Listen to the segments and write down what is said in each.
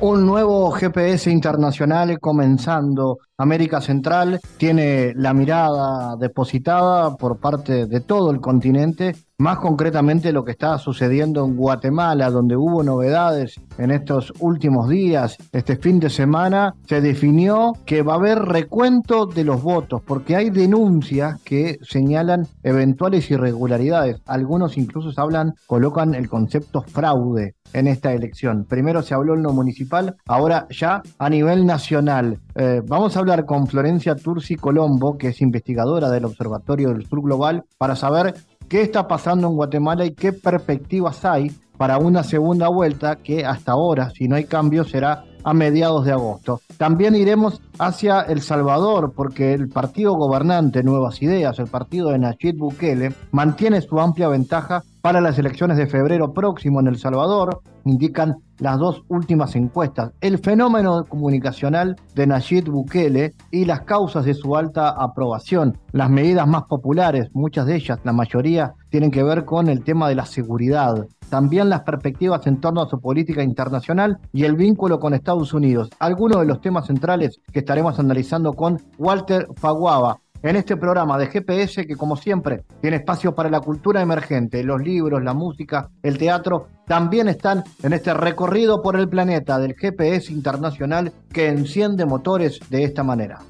Un nuevo GPS internacional comenzando. América Central tiene la mirada depositada por parte de todo el continente, más concretamente lo que está sucediendo en Guatemala, donde hubo novedades en estos últimos días. Este fin de semana se definió que va a haber recuento de los votos, porque hay denuncias que señalan eventuales irregularidades. Algunos incluso hablan, colocan el concepto fraude en esta elección. Primero se habló en lo municipal, ahora ya a nivel nacional. Eh, vamos a hablar con Florencia Turci Colombo, que es investigadora del Observatorio del Sur Global, para saber qué está pasando en Guatemala y qué perspectivas hay para una segunda vuelta que hasta ahora, si no hay cambio, será a mediados de agosto. También iremos hacia El Salvador porque el partido gobernante Nuevas Ideas, el partido de Nayib Bukele, mantiene su amplia ventaja para las elecciones de febrero próximo en El Salvador, indican las dos últimas encuestas. El fenómeno comunicacional de Nayib Bukele y las causas de su alta aprobación. Las medidas más populares, muchas de ellas, la mayoría, tienen que ver con el tema de la seguridad. También las perspectivas en torno a su política internacional y el vínculo con Estados Unidos. Algunos de los temas centrales que estaremos analizando con Walter Faguaba, en este programa de GPS que como siempre tiene espacio para la cultura emergente, los libros, la música, el teatro, también están en este recorrido por el planeta del GPS internacional que enciende motores de esta manera.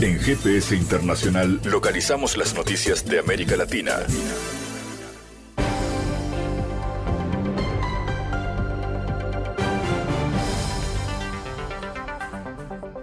En GPS Internacional localizamos las noticias de América Latina.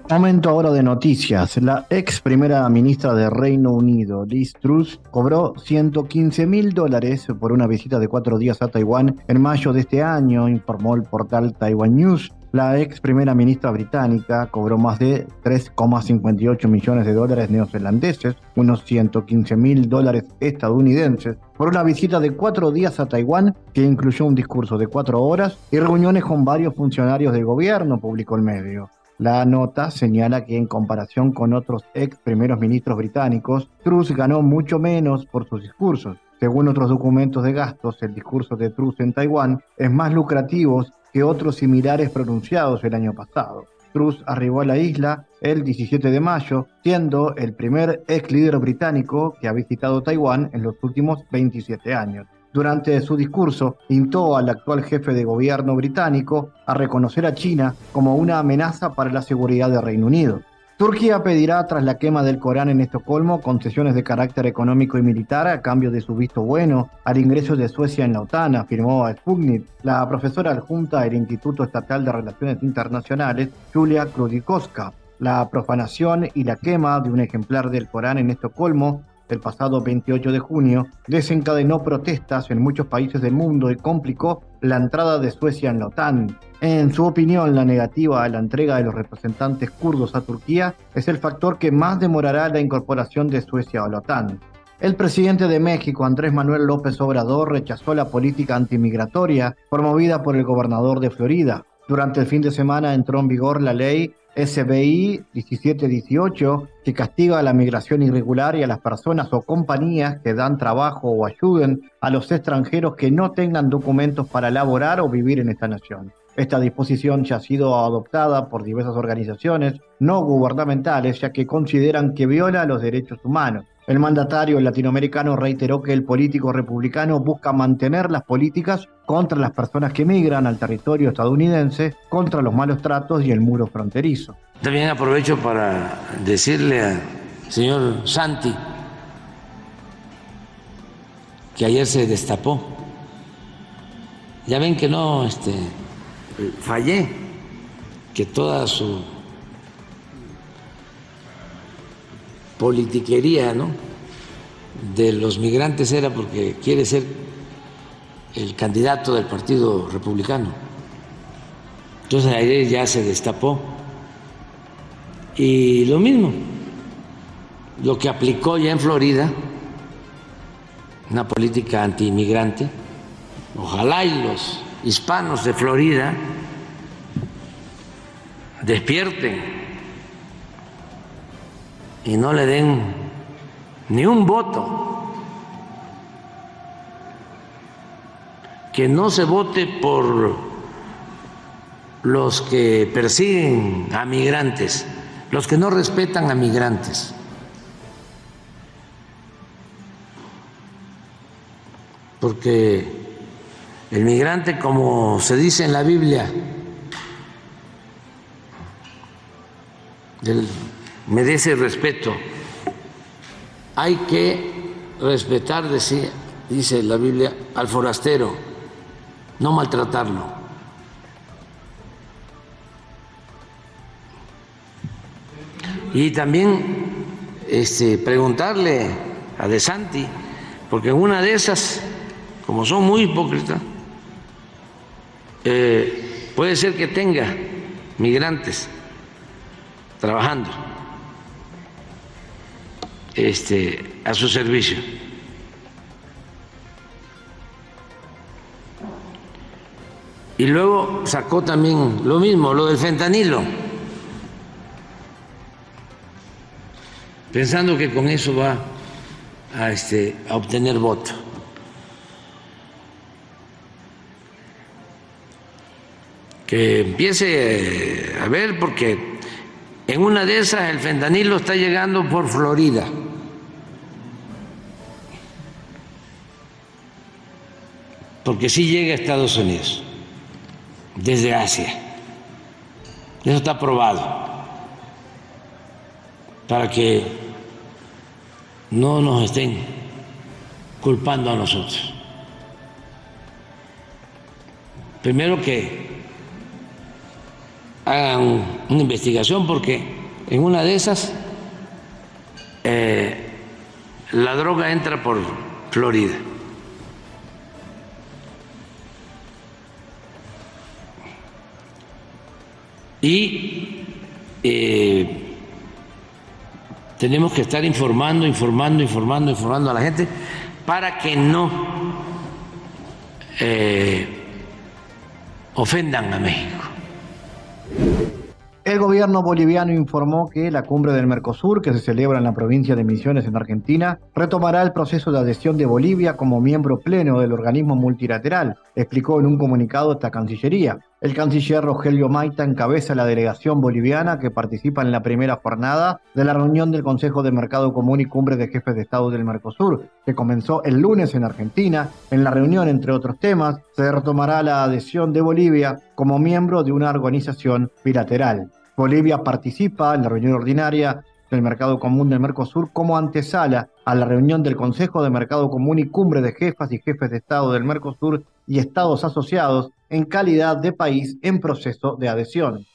Momento ahora de noticias. La ex primera ministra de Reino Unido, Liz Truss, cobró 115 mil dólares por una visita de cuatro días a Taiwán en mayo de este año, informó el portal Taiwan News. La ex primera ministra británica cobró más de 3,58 millones de dólares neozelandeses, unos 115 mil dólares estadounidenses, por una visita de cuatro días a Taiwán que incluyó un discurso de cuatro horas y reuniones con varios funcionarios del gobierno, publicó el medio. La nota señala que en comparación con otros ex primeros ministros británicos, Truss ganó mucho menos por sus discursos. Según otros documentos de gastos, el discurso de Truss en Taiwán es más lucrativo que otros similares pronunciados el año pasado. Truss arribó a la isla el 17 de mayo, siendo el primer ex líder británico que ha visitado Taiwán en los últimos 27 años. Durante su discurso, instó al actual jefe de gobierno británico a reconocer a China como una amenaza para la seguridad del Reino Unido. Turquía pedirá, tras la quema del Corán en Estocolmo, concesiones de carácter económico y militar a cambio de su visto bueno al ingreso de Suecia en la OTAN, afirmó Sputnik la profesora adjunta del Instituto Estatal de Relaciones Internacionales, Julia Krudikowska. La profanación y la quema de un ejemplar del Corán en Estocolmo el pasado 28 de junio desencadenó protestas en muchos países del mundo y complicó la entrada de Suecia en la OTAN. En su opinión, la negativa a la entrega de los representantes kurdos a Turquía es el factor que más demorará la incorporación de Suecia a la OTAN. El presidente de México, Andrés Manuel López Obrador, rechazó la política antimigratoria promovida por el gobernador de Florida. Durante el fin de semana entró en vigor la ley SBI 1718, que castiga la migración irregular y a las personas o compañías que dan trabajo o ayuden a los extranjeros que no tengan documentos para laborar o vivir en esta nación. Esta disposición ya ha sido adoptada por diversas organizaciones no gubernamentales, ya que consideran que viola los derechos humanos. El mandatario latinoamericano reiteró que el político republicano busca mantener las políticas contra las personas que migran al territorio estadounidense, contra los malos tratos y el muro fronterizo. También aprovecho para decirle al señor Santi que ayer se destapó. Ya ven que no este, fallé, que toda su politiquería ¿no? de los migrantes era porque quiere ser el candidato del Partido Republicano. Entonces ayer ya se destapó Y lo mismo, lo que aplicó ya en Florida, una política anti-inmigrante, ojalá y los hispanos de Florida despierten y no le den ni un voto. Que no se vote por los que persiguen a migrantes, los que no respetan a migrantes. Porque el migrante, como se dice en la Biblia, merece respeto. Hay que respetar, dice la Biblia, al forastero, no maltratarlo. Y también este, preguntarle a De Santi, porque una de esas, como son muy hipócritas, eh, puede ser que tenga migrantes trabajando este, a su servicio. Y luego sacó también lo mismo, lo del fentanilo, pensando que con eso va a, este, a obtener voto. Que empiece a ver porque en una de esas el fentanilo está llegando por Florida. Porque sí llega a Estados Unidos, desde Asia. Eso está probado. Para que no nos estén culpando a nosotros. Primero que hagan una investigación porque en una de esas eh, la droga entra por Florida. Y eh, tenemos que estar informando, informando, informando, informando a la gente para que no eh, ofendan a México. El gobierno boliviano informó que la cumbre del Mercosur, que se celebra en la provincia de Misiones en Argentina, retomará el proceso de adhesión de Bolivia como miembro pleno del organismo multilateral, explicó en un comunicado esta Cancillería. El canciller Rogelio Maita encabeza la delegación boliviana que participa en la primera jornada de la reunión del Consejo de Mercado Común y Cumbre de Jefes de Estado del Mercosur, que comenzó el lunes en Argentina. En la reunión, entre otros temas, se retomará la adhesión de Bolivia como miembro de una organización bilateral. Bolivia participa en la reunión ordinaria del Mercado Común del Mercosur como antesala a la reunión del Consejo de Mercado Común y Cumbre de Jefas y Jefes de Estado del Mercosur y Estados asociados en calidad de país en proceso de adhesión.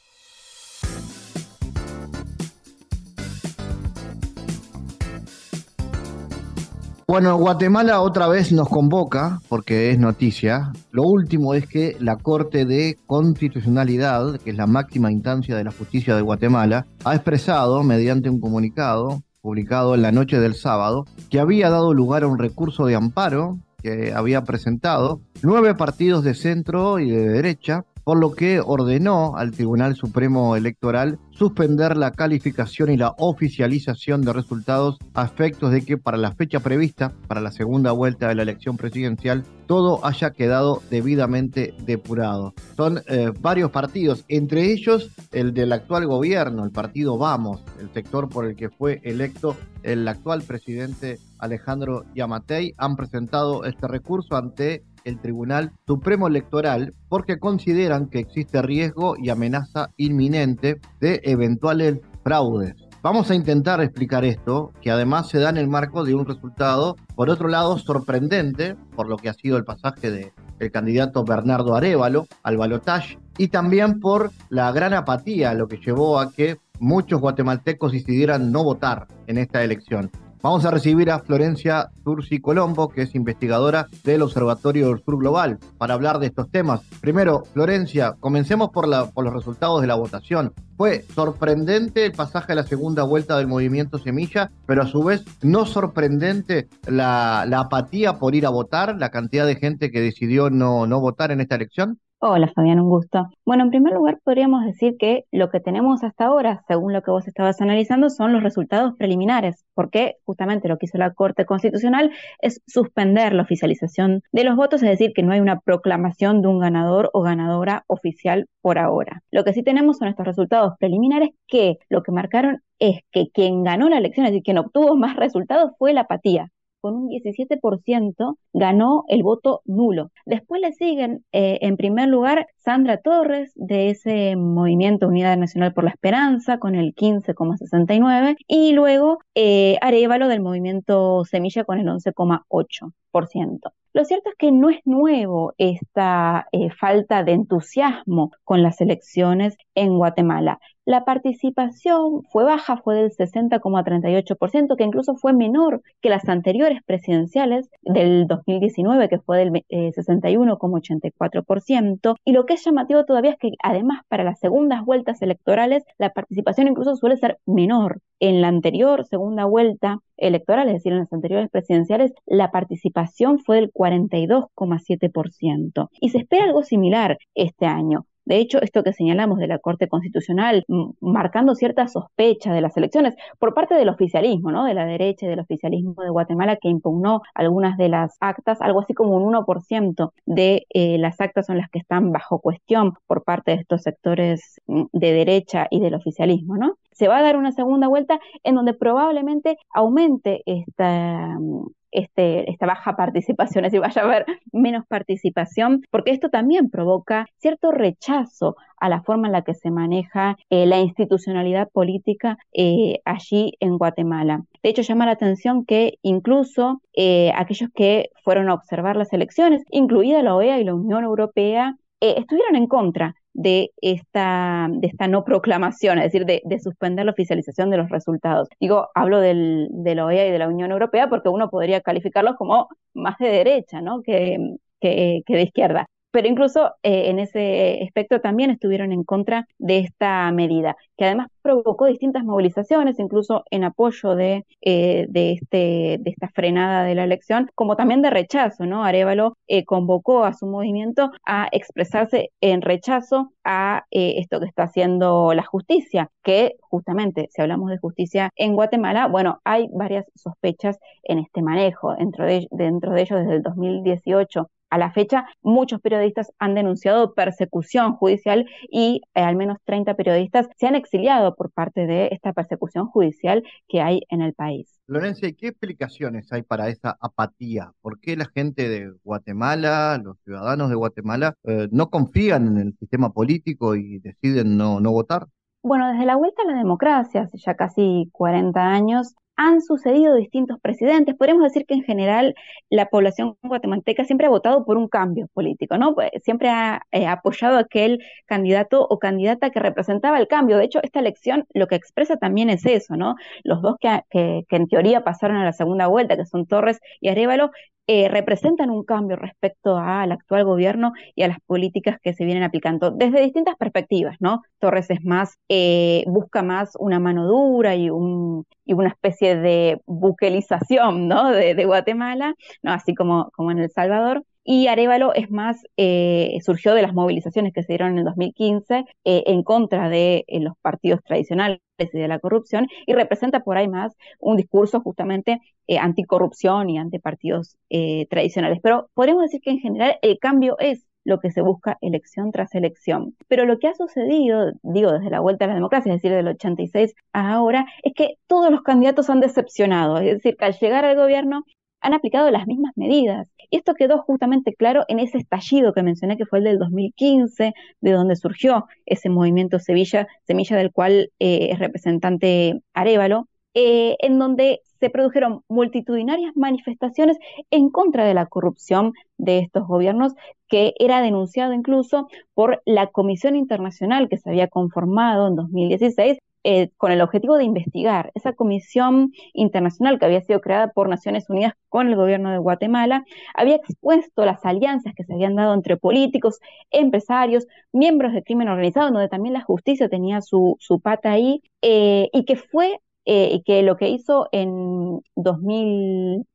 Bueno, Guatemala otra vez nos convoca, porque es noticia. Lo último es que la Corte de Constitucionalidad, que es la máxima instancia de la justicia de Guatemala, ha expresado, mediante un comunicado publicado en la noche del sábado, que había dado lugar a un recurso de amparo que había presentado nueve partidos de centro y de derecha, por lo que ordenó al Tribunal Supremo Electoral suspender la calificación y la oficialización de resultados a efectos de que para la fecha prevista, para la segunda vuelta de la elección presidencial, todo haya quedado debidamente depurado. Son eh, varios partidos, entre ellos el del actual gobierno, el partido Vamos, el sector por el que fue electo el actual presidente Alejandro Yamatei, han presentado este recurso ante el Tribunal Supremo Electoral porque consideran que existe riesgo y amenaza inminente de eventuales fraudes. Vamos a intentar explicar esto, que además se da en el marco de un resultado, por otro lado, sorprendente, por lo que ha sido el pasaje del el candidato Bernardo Arevalo al balotaje, y también por la gran apatía, lo que llevó a que muchos guatemaltecos decidieran no votar en esta elección. Vamos a recibir a Florencia Turci Colombo, que es investigadora del Observatorio del Sur Global, para hablar de estos temas. Primero, Florencia, comencemos por, la, por los resultados de la votación. Fue sorprendente el pasaje a la segunda vuelta del movimiento Semilla, pero a su vez no sorprendente la, apatía por ir a votar, la cantidad de gente que decidió no votar en esta elección. Hola Fabián, un gusto. Bueno, en primer lugar podríamos decir que lo que tenemos hasta ahora, según lo que vos estabas analizando, son los resultados preliminares, porque justamente lo que hizo la Corte Constitucional es suspender la oficialización de los votos, es decir, que no hay una proclamación de un ganador o ganadora oficial por ahora. Lo que sí tenemos son estos resultados preliminares que lo que marcaron es que quien ganó la elección, es decir, quien obtuvo más resultados fue la apatía con un 17% ganó el voto nulo. Después le siguen eh, en primer lugar Sandra Torres de ese movimiento Unidad Nacional por la Esperanza con el 15,69 y luego eh, Arevalo del movimiento Semilla con el 11,8%. Lo cierto es que no es nuevo esta eh, falta de entusiasmo con las elecciones en Guatemala. La participación fue baja, fue del 60,38%, que incluso fue menor que las anteriores presidenciales del 2019, que fue del 61,84%. Eh, y lo que es llamativo todavía es que además para las segundas vueltas electorales la participación incluso suele ser menor. En la anterior segunda vuelta electoral, es decir, en las anteriores presidenciales, la participación fue del 42,7%. Y se espera algo similar este año. De hecho, esto que señalamos de la Corte Constitucional, marcando cierta sospecha de las elecciones por parte del oficialismo, ¿no? De la derecha y del oficialismo de Guatemala que impugnó algunas de las actas, algo así como un 1% de eh, las actas son las que están bajo cuestión por parte de estos sectores de derecha y del oficialismo, ¿no? Se va a dar una segunda vuelta en donde probablemente aumente esta, este, esta baja participación, es decir, vaya a haber menos participación, porque esto también provoca cierto rechazo a la forma en la que se maneja eh, la institucionalidad política eh, allí en Guatemala. De hecho, llama la atención que incluso eh, aquellos que fueron a observar las elecciones, incluida la OEA y la Unión Europea, estuvieron en contra de esta, de esta no proclamación, es decir, de, suspender la oficialización de los resultados. Digo, hablo del, de la OEA y de la Unión Europea porque uno podría calificarlos como más de derecha, ¿no? que, que de izquierda pero incluso eh, en ese aspecto también estuvieron en contra de esta medida, que además provocó distintas movilizaciones, incluso en apoyo de, eh, de, este, de esta frenada de la elección, como también de rechazo, ¿no? Arevalo eh, convocó a su movimiento a expresarse en rechazo a esto que está haciendo la justicia, que justamente, si hablamos de justicia en Guatemala, bueno, hay varias sospechas en este manejo, dentro de, dentro de ellos desde el 2018 a la fecha, muchos periodistas han denunciado persecución judicial y eh, al menos 30 periodistas se han exiliado por parte de esta persecución judicial que hay en el país. Lorenzo, ¿qué explicaciones hay para esa apatía? ¿Por qué la gente de Guatemala, los ciudadanos de Guatemala, eh, no confían en el sistema político y deciden no, no votar? Bueno, desde la vuelta a la democracia, hace ya casi 40 años, han sucedido distintos presidentes. Podríamos decir que en general la población guatemalteca siempre ha votado por un cambio político, ¿no? Pues, siempre ha eh, apoyado a aquel candidato o candidata que representaba el cambio. De hecho, esta elección lo que expresa también es eso, ¿no? Los dos que, que, en teoría pasaron a la segunda vuelta, que son Torres y Arevalo, eh, representan un cambio respecto al actual gobierno y a las políticas que se vienen aplicando desde distintas perspectivas, ¿no? Torres es más, eh, busca más una mano dura y, un, y una especie de buquelización. De, Guatemala, ¿no? Así como en El Salvador. Y Arevalo es más, eh, surgió de las movilizaciones que se dieron en el 2015 eh, en contra de eh, los partidos tradicionales y de la corrupción y representa por ahí más un discurso justamente anticorrupción y antipartidos tradicionales. Pero podemos decir que en general el cambio es lo que se busca elección tras elección. Pero lo que ha sucedido, digo, desde la vuelta a la democracia, es decir, del 86 a ahora, es que todos los candidatos han decepcionado. Es decir, que al llegar al gobierno han aplicado las mismas medidas. Y esto quedó justamente claro en ese estallido que mencioné que fue el del 2015, de donde surgió ese movimiento Sevilla, semilla del cual eh, es representante Arevalo, eh, en donde se produjeron multitudinarias manifestaciones en contra de la corrupción de estos gobiernos, que era denunciado incluso por la Comisión Internacional que se había conformado en 2016 eh, con el objetivo de investigar. Esa comisión internacional que había sido creada por Naciones Unidas con el gobierno de Guatemala había expuesto las alianzas que se habían dado entre políticos, empresarios, miembros del crimen organizado, donde también la justicia tenía su, pata ahí, eh, y que fue eh, que lo que hizo en 2000,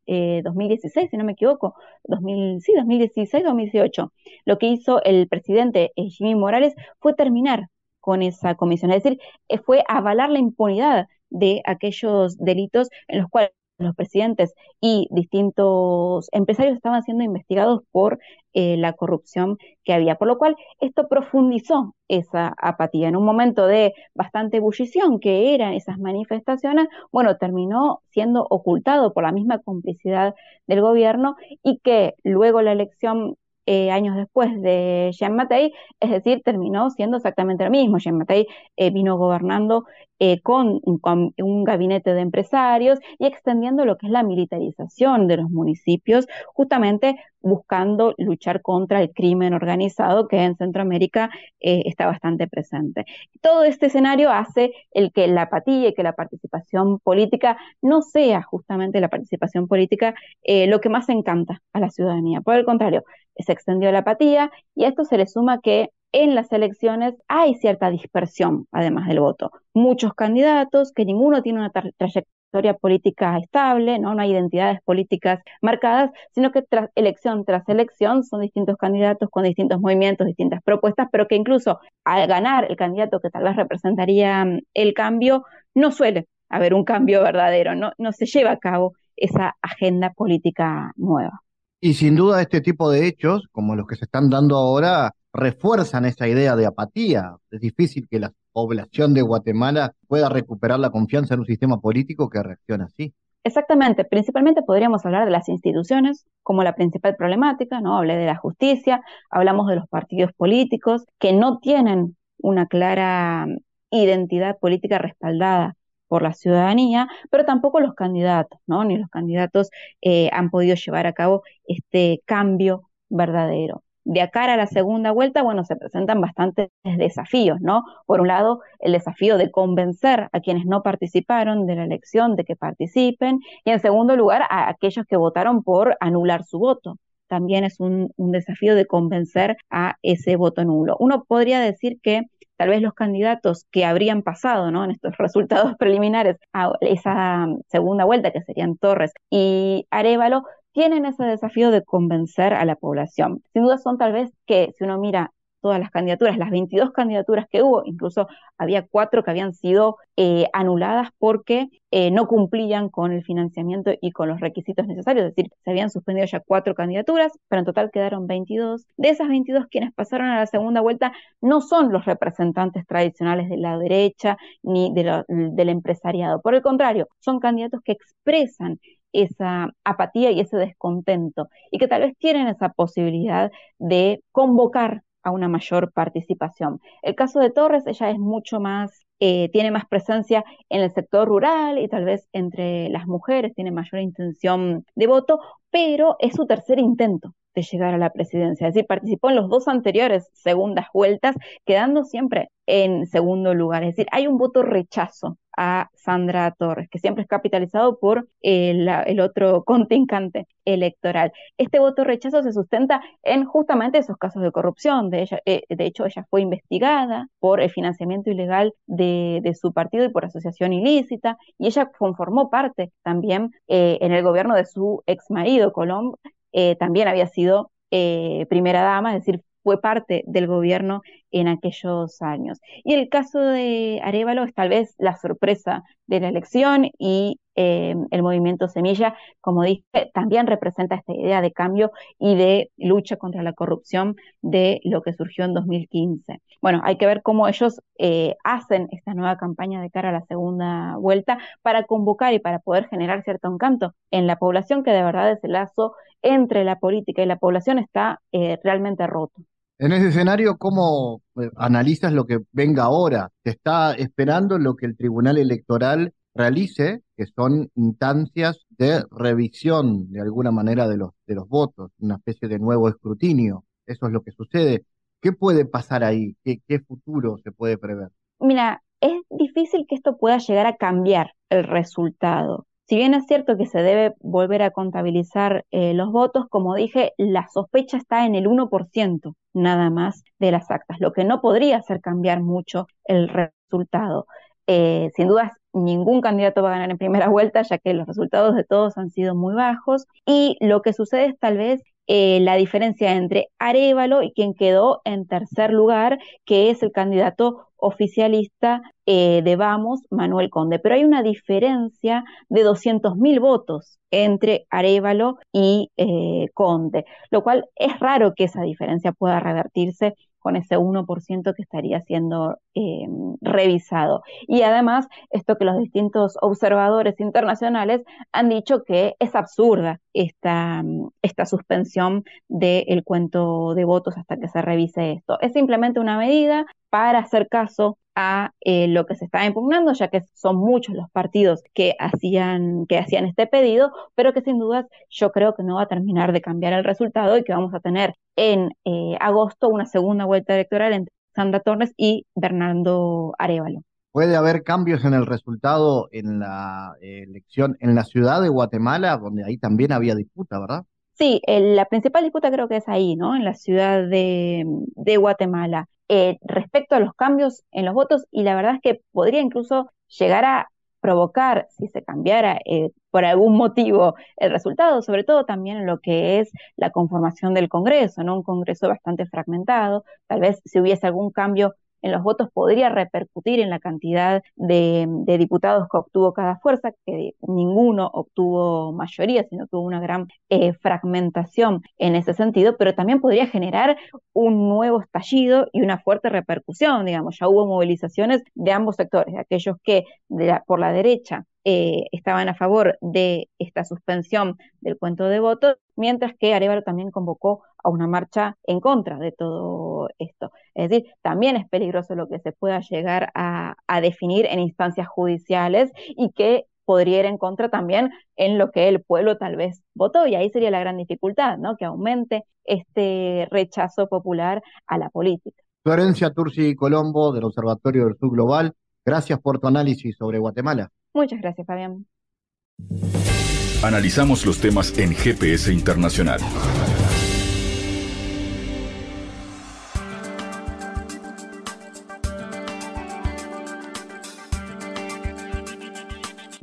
2016, si no me equivoco, 2000, sí, 2016, 2018, lo que hizo el presidente Jimmy Morales fue terminar con esa comisión. Es decir, eh, fue avalar la impunidad de aquellos delitos en los cuales los presidentes y distintos empresarios estaban siendo investigados por eh, la corrupción que había. Por lo cual, esto profundizó esa apatía. En un momento de bastante ebullición que eran esas manifestaciones, bueno, terminó siendo ocultado por la misma complicidad del gobierno y que luego la elección eh, años después de Jean Mattei, es decir, terminó siendo exactamente lo mismo. Jean Mattei eh, vino gobernando eh, con, un gabinete de empresarios y extendiendo lo que es la militarización de los municipios, justamente buscando luchar contra el crimen organizado que en Centroamérica está bastante presente. Todo este escenario hace el que la apatía y que la participación política no sea justamente la participación política lo que más encanta a la ciudadanía. Por el contrario, se extendió la apatía y a esto se le suma que en las elecciones hay cierta dispersión, además del voto. Muchos candidatos, que ninguno tiene una trayectoria política estable, ¿no? no hay identidades políticas marcadas, sino que tras elección tras elección son distintos candidatos con distintos movimientos, distintas propuestas, pero que incluso al ganar el candidato que tal vez representaría mm, el cambio, no suele haber un cambio verdadero, no, no se lleva a cabo esa agenda política nueva. Y sin duda este tipo de hechos, como los que se están dando ahora, refuerzan esa idea de apatía. Es difícil que la población de Guatemala pueda recuperar la confianza en un sistema político que reacciona así. Exactamente, principalmente podríamos hablar de las instituciones como la principal problemática, ¿no? Hablé de la justicia, hablamos de los partidos políticos que no tienen una clara identidad política respaldada por la ciudadanía, pero tampoco los candidatos, ¿no? Ni los candidatos eh, han podido llevar a cabo este cambio verdadero. De acá a la segunda vuelta, bueno, se presentan bastantes desafíos, ¿no? Por un lado, el desafío de convencer a quienes no participaron de la elección de que participen, y en segundo lugar, a aquellos que votaron por anular su voto. También es un, un desafío de convencer a ese voto nulo. Uno podría decir que tal vez los candidatos que habrían pasado ¿no? en estos resultados preliminares a esa segunda vuelta, que serían Torres y Arevalo, tienen ese desafío de convencer a la población. Sin duda son tal vez que si uno mira todas las candidaturas, las 22 candidaturas que hubo, incluso había cuatro que habían sido eh, anuladas porque eh, no cumplían con el financiamiento y con los requisitos necesarios, es decir, se habían suspendido ya cuatro candidaturas, pero en total quedaron 22. De esas 22, quienes pasaron a la segunda vuelta no son los representantes tradicionales de la derecha ni del empresariado, por el contrario, son candidatos que expresan esa apatía y ese descontento y que tal vez tienen esa posibilidad de convocar a una mayor participación. El caso de Torres, ella es mucho más, eh, tiene más presencia en el sector rural y tal vez entre las mujeres tiene mayor intención de voto, pero es su tercer intento de llegar a la presidencia. Es decir, participó en los dos anteriores segundas vueltas, quedando siempre en segundo lugar. Es decir, hay un voto rechazo a Sandra Torres, que siempre es capitalizado por el, otro contingente electoral. Este voto rechazo se sustenta en justamente esos casos de corrupción. De, ella, eh, de hecho, ella fue investigada por el financiamiento ilegal de, su partido y por asociación ilícita, y ella conformó parte también eh, en el gobierno de su ex marido, Colombo, eh, también había sido primera dama, es decir, fue parte del gobierno en aquellos años. Y el caso de Arevalo es tal vez la sorpresa de la elección y eh, el movimiento Semilla, como dije, también representa esta idea de cambio y de lucha contra la corrupción de lo que surgió en 2015. Bueno, hay que ver cómo ellos eh, hacen esta nueva campaña de cara a la segunda vuelta para convocar y para poder generar cierto encanto en la población, que de verdad ese lazo entre la política y la población está eh, realmente roto. En ese escenario, ¿cómo eh, analizas lo que venga ahora? ¿Te está esperando lo que el Tribunal Electoral realice, que son instancias de revisión de alguna manera de los, de los votos, una especie de nuevo escrutinio? Eso es lo que sucede. ¿Qué puede pasar ahí? ¿Qué, qué futuro se puede prever? Mira, es difícil que esto pueda llegar a cambiar el resultado. Si bien es cierto que se debe volver a contabilizar eh, los votos, como dije, la sospecha está en el 1% nada más de las actas, lo que no podría hacer cambiar mucho el resultado. Eh, sin dudas, ningún candidato va a ganar en primera vuelta, ya que los resultados de todos han sido muy bajos. Y lo que sucede es tal vez eh, la diferencia entre Arevalo y quien quedó en tercer lugar, que es el candidato oficialista eh, de Vamos, Manuel Conde. Pero hay una diferencia de 200.000 votos entre Arevalo y eh, Conde, lo cual es raro que esa diferencia pueda revertirse con ese 1% que estaría siendo eh, revisado. Y además, esto que los distintos observadores internacionales han dicho que es absurda esta, esta suspensión del cuento de votos hasta que se revise esto. Es simplemente una medida para hacer caso a eh, lo que se está impugnando, ya que son muchos los partidos que hacían, que hacían este pedido, pero que sin dudas yo creo que no va a terminar de cambiar el resultado y que vamos a tener en eh, agosto una segunda vuelta electoral entre Sandra Torres y Bernardo Arevalo. ¿Puede haber cambios en el resultado en la eh, elección en la ciudad de Guatemala, donde ahí también había disputa, verdad? Sí, la principal disputa creo que es ahí, ¿no? En la ciudad de, de Guatemala. Eh, respecto a los cambios en los votos y la verdad es que podría incluso llegar a provocar, si se cambiara eh, por algún motivo el resultado, sobre todo también en lo que es la conformación del Congreso, ¿no? Un Congreso bastante fragmentado, tal vez si hubiese algún cambio en los votos podría repercutir en la cantidad de, diputados que obtuvo cada fuerza, que ninguno obtuvo mayoría, sino que hubo una gran eh, fragmentación en ese sentido, pero también podría generar un nuevo estallido y una fuerte repercusión, digamos, ya hubo movilizaciones de ambos sectores, de aquellos que por la derecha eh, estaban a favor de esta suspensión del cuento de votos, mientras que Arevalo también convocó a una marcha en contra de todo esto. Es decir, también es peligroso lo que se pueda llegar a, definir en instancias judiciales y que podría ir en contra también en lo que el pueblo tal vez votó, y ahí sería la gran dificultad, ¿no? Que aumente este rechazo popular a la política. Florencia Turci Colombo, del Observatorio del Sur Global, gracias por tu análisis sobre Guatemala. Muchas gracias, Fabián. Analizamos los temas en GPS Internacional.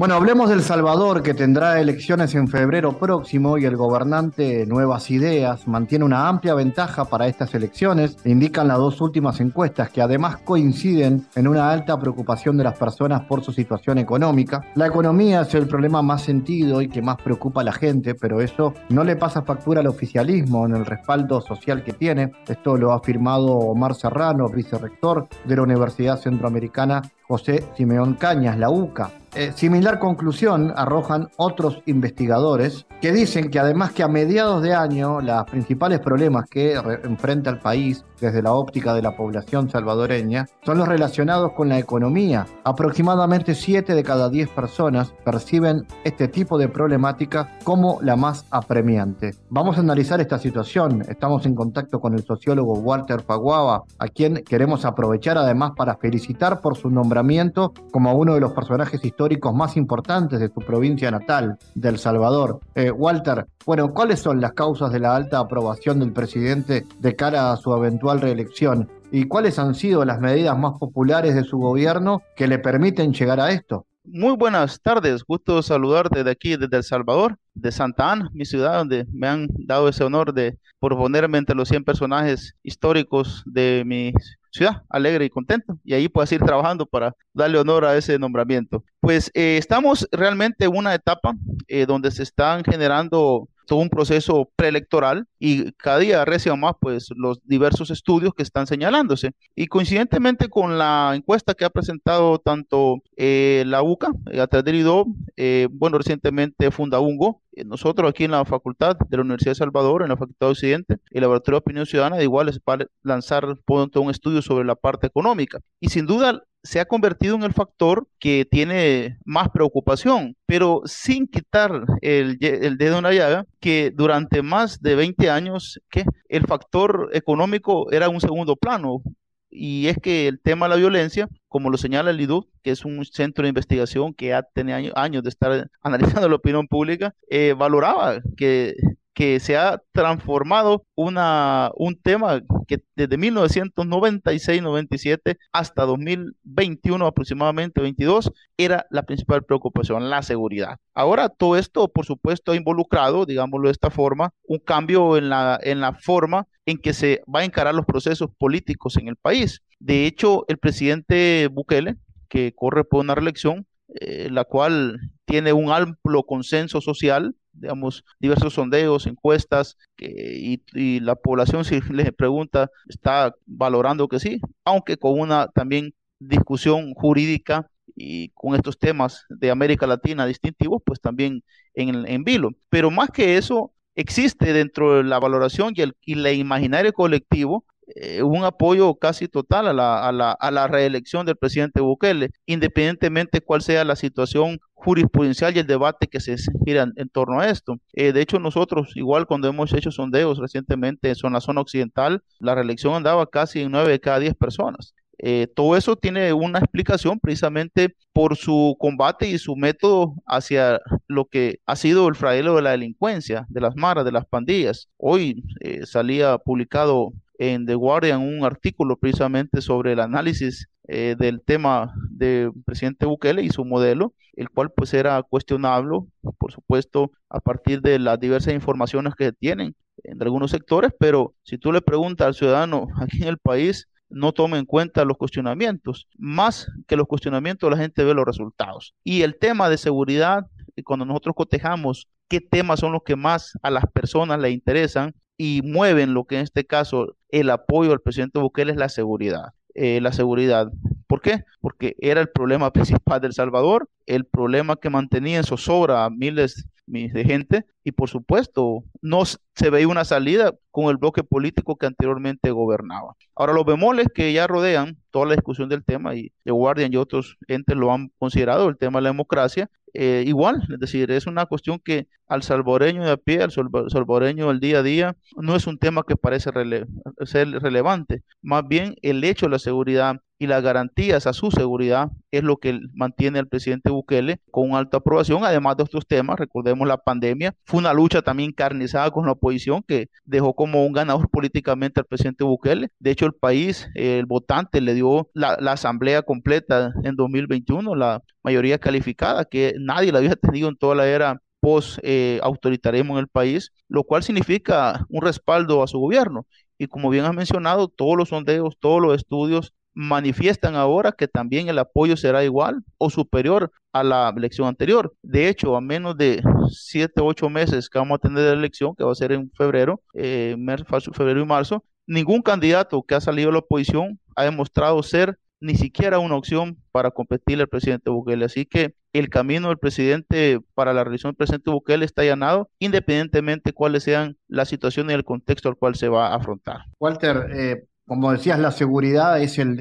Bueno, hablemos del Salvador, que tendrá elecciones en febrero próximo y el gobernante Nuevas Ideas mantiene una amplia ventaja para estas elecciones, indican las dos últimas encuestas, que además coinciden en una alta preocupación de las personas por su situación económica. La economía es el problema más sentido y que más preocupa a la gente, pero eso no le pasa factura al oficialismo en el respaldo social que tiene. Esto lo ha afirmado Omar Serrano, vicerrector de la Universidad Centroamericana José Simeón Cañas, la UCA. Eh, similar conclusión arrojan otros investigadores que dicen que además que a mediados de año los principales problemas que enfrenta el país desde la óptica de la población salvadoreña son los relacionados con la economía. Aproximadamente 7 de cada 10 personas perciben este tipo de problemática como la más apremiante. Vamos a analizar esta situación. Estamos en contacto con el sociólogo Walter Faguaba, a quien queremos aprovechar además para felicitar por su nombramiento como uno de los personajes históricos más importantes de su provincia natal, del Salvador. Eh, Walter, bueno, ¿cuáles son las causas de la alta aprobación del presidente de cara a su eventual reelección? ¿Y cuáles han sido las medidas más populares de su gobierno que le permiten llegar a esto? Muy buenas tardes, gusto saludar desde aquí, desde El Salvador, de Santa Ana, mi ciudad, donde me han dado ese honor de proponerme entre los 100 personajes históricos de mi ciudad, alegre y contento, y ahí puedes ir trabajando para darle honor a ese nombramiento. Pues eh, estamos realmente en una etapa eh, donde se están generando un proceso preelectoral y cada día recién más pues los diversos estudios que están señalándose. Y coincidentemente con la encuesta que ha presentado tanto eh, la UCA, eh, a través del IDO, eh, bueno, recientemente Fundaungo, nosotros aquí en la Facultad de la Universidad de Salvador, en la Facultad de Occidente, el Laboratorio de Opinión Ciudadana, de igual es para lanzar un estudio sobre la parte económica. Y sin duda se ha convertido en el factor que tiene más preocupación, pero sin quitar el, dedo en la llaga, que durante más de 20 años que el factor económico era un segundo plano. y es que el tema de la violencia, como lo señala el IDU, que es un centro de investigación que ya tiene años, de estar analizando la opinión pública, eh, valoraba que que se ha transformado una, un tema que desde 1996-97 hasta 2021 aproximadamente 22 era la principal preocupación, la seguridad. Ahora todo esto, por supuesto, ha involucrado, digámoslo de esta forma, un cambio en la, en la forma en que se va a encarar los procesos políticos en el país. De hecho, el presidente Bukele, que corre por una reelección, eh, la cual tiene un amplio consenso social, digamos, diversos sondeos, encuestas, y, la población, si les pregunta, está valorando que sí, aunque con una también discusión jurídica y con estos temas de América Latina distintivos, pues también en, en vilo. Pero más que eso, existe dentro de la valoración y el y la imaginario colectivo eh, un apoyo casi total a la, a, la, a la reelección del presidente Bukele, independientemente cuál sea la situación jurisprudencial y el debate que se gira en, torno a esto. Eh, de hecho, nosotros, igual cuando hemos hecho sondeos recientemente en la zona occidental, la reelección andaba casi en 9 de cada 10 personas. Eh, todo eso tiene una explicación precisamente por su combate y su método hacia lo que ha sido el fraelo de la delincuencia, de las maras, de las pandillas. Hoy salía publicado en The Guardian un artículo precisamente sobre el análisis eh, del tema del presidente Bukele y su modelo, el cual pues era cuestionable, por supuesto, a partir de las diversas informaciones que tienen en algunos sectores, pero si tú le preguntas al ciudadano aquí en el país, no toma en cuenta los cuestionamientos. Más que los cuestionamientos, la gente ve los resultados. Y el tema de seguridad, cuando nosotros cotejamos qué temas son los que más a las personas le interesan, y mueven lo que en este caso el apoyo al presidente Bukele es la seguridad. Eh, la seguridad. ¿Por qué? Porque era el problema principal del Salvador, el problema que mantenía en zozobra a miles de gente y por supuesto no se veía una salida con el bloque político que anteriormente gobernaba. Ahora los bemoles que ya rodean toda la discusión del tema y The Guardian y otros entes lo han considerado, el tema de la democracia, eh, igual, es decir, es una cuestión que al salvadoreño de a pie, al salvadoreño del día a día, no es un tema que parece ser relevante. Más bien, el hecho de la seguridad y las garantías a su seguridad es lo que mantiene al presidente Bukele con alta aprobación, además de otros temas, recordemos la pandemia, fue una lucha también encarnizada con la oposición que dejó como un ganador políticamente al presidente Bukele. De hecho, el país, el votante le dio la, la asamblea completa en 2021, la mayoría calificada, que nadie la había tenido en toda la era post-autoritarismo eh, en el país, lo cual significa un respaldo a su gobierno. Y como bien has mencionado, todos los sondeos, todos los estudios manifiestan ahora que también el apoyo será igual o superior a la elección anterior. De hecho, a menos de siete, ocho meses que vamos a tener la elección, que va a ser en febrero, eh, febrero y marzo, ningún candidato que ha salido de la oposición ha demostrado ser ni siquiera una opción para competir el presidente Bukele. Así que el camino del presidente para la reelección del presidente Bukele está allanado, independientemente de cuáles sean las situaciones y el contexto al cual se va a afrontar. Walter, eh, como decías, la seguridad es el,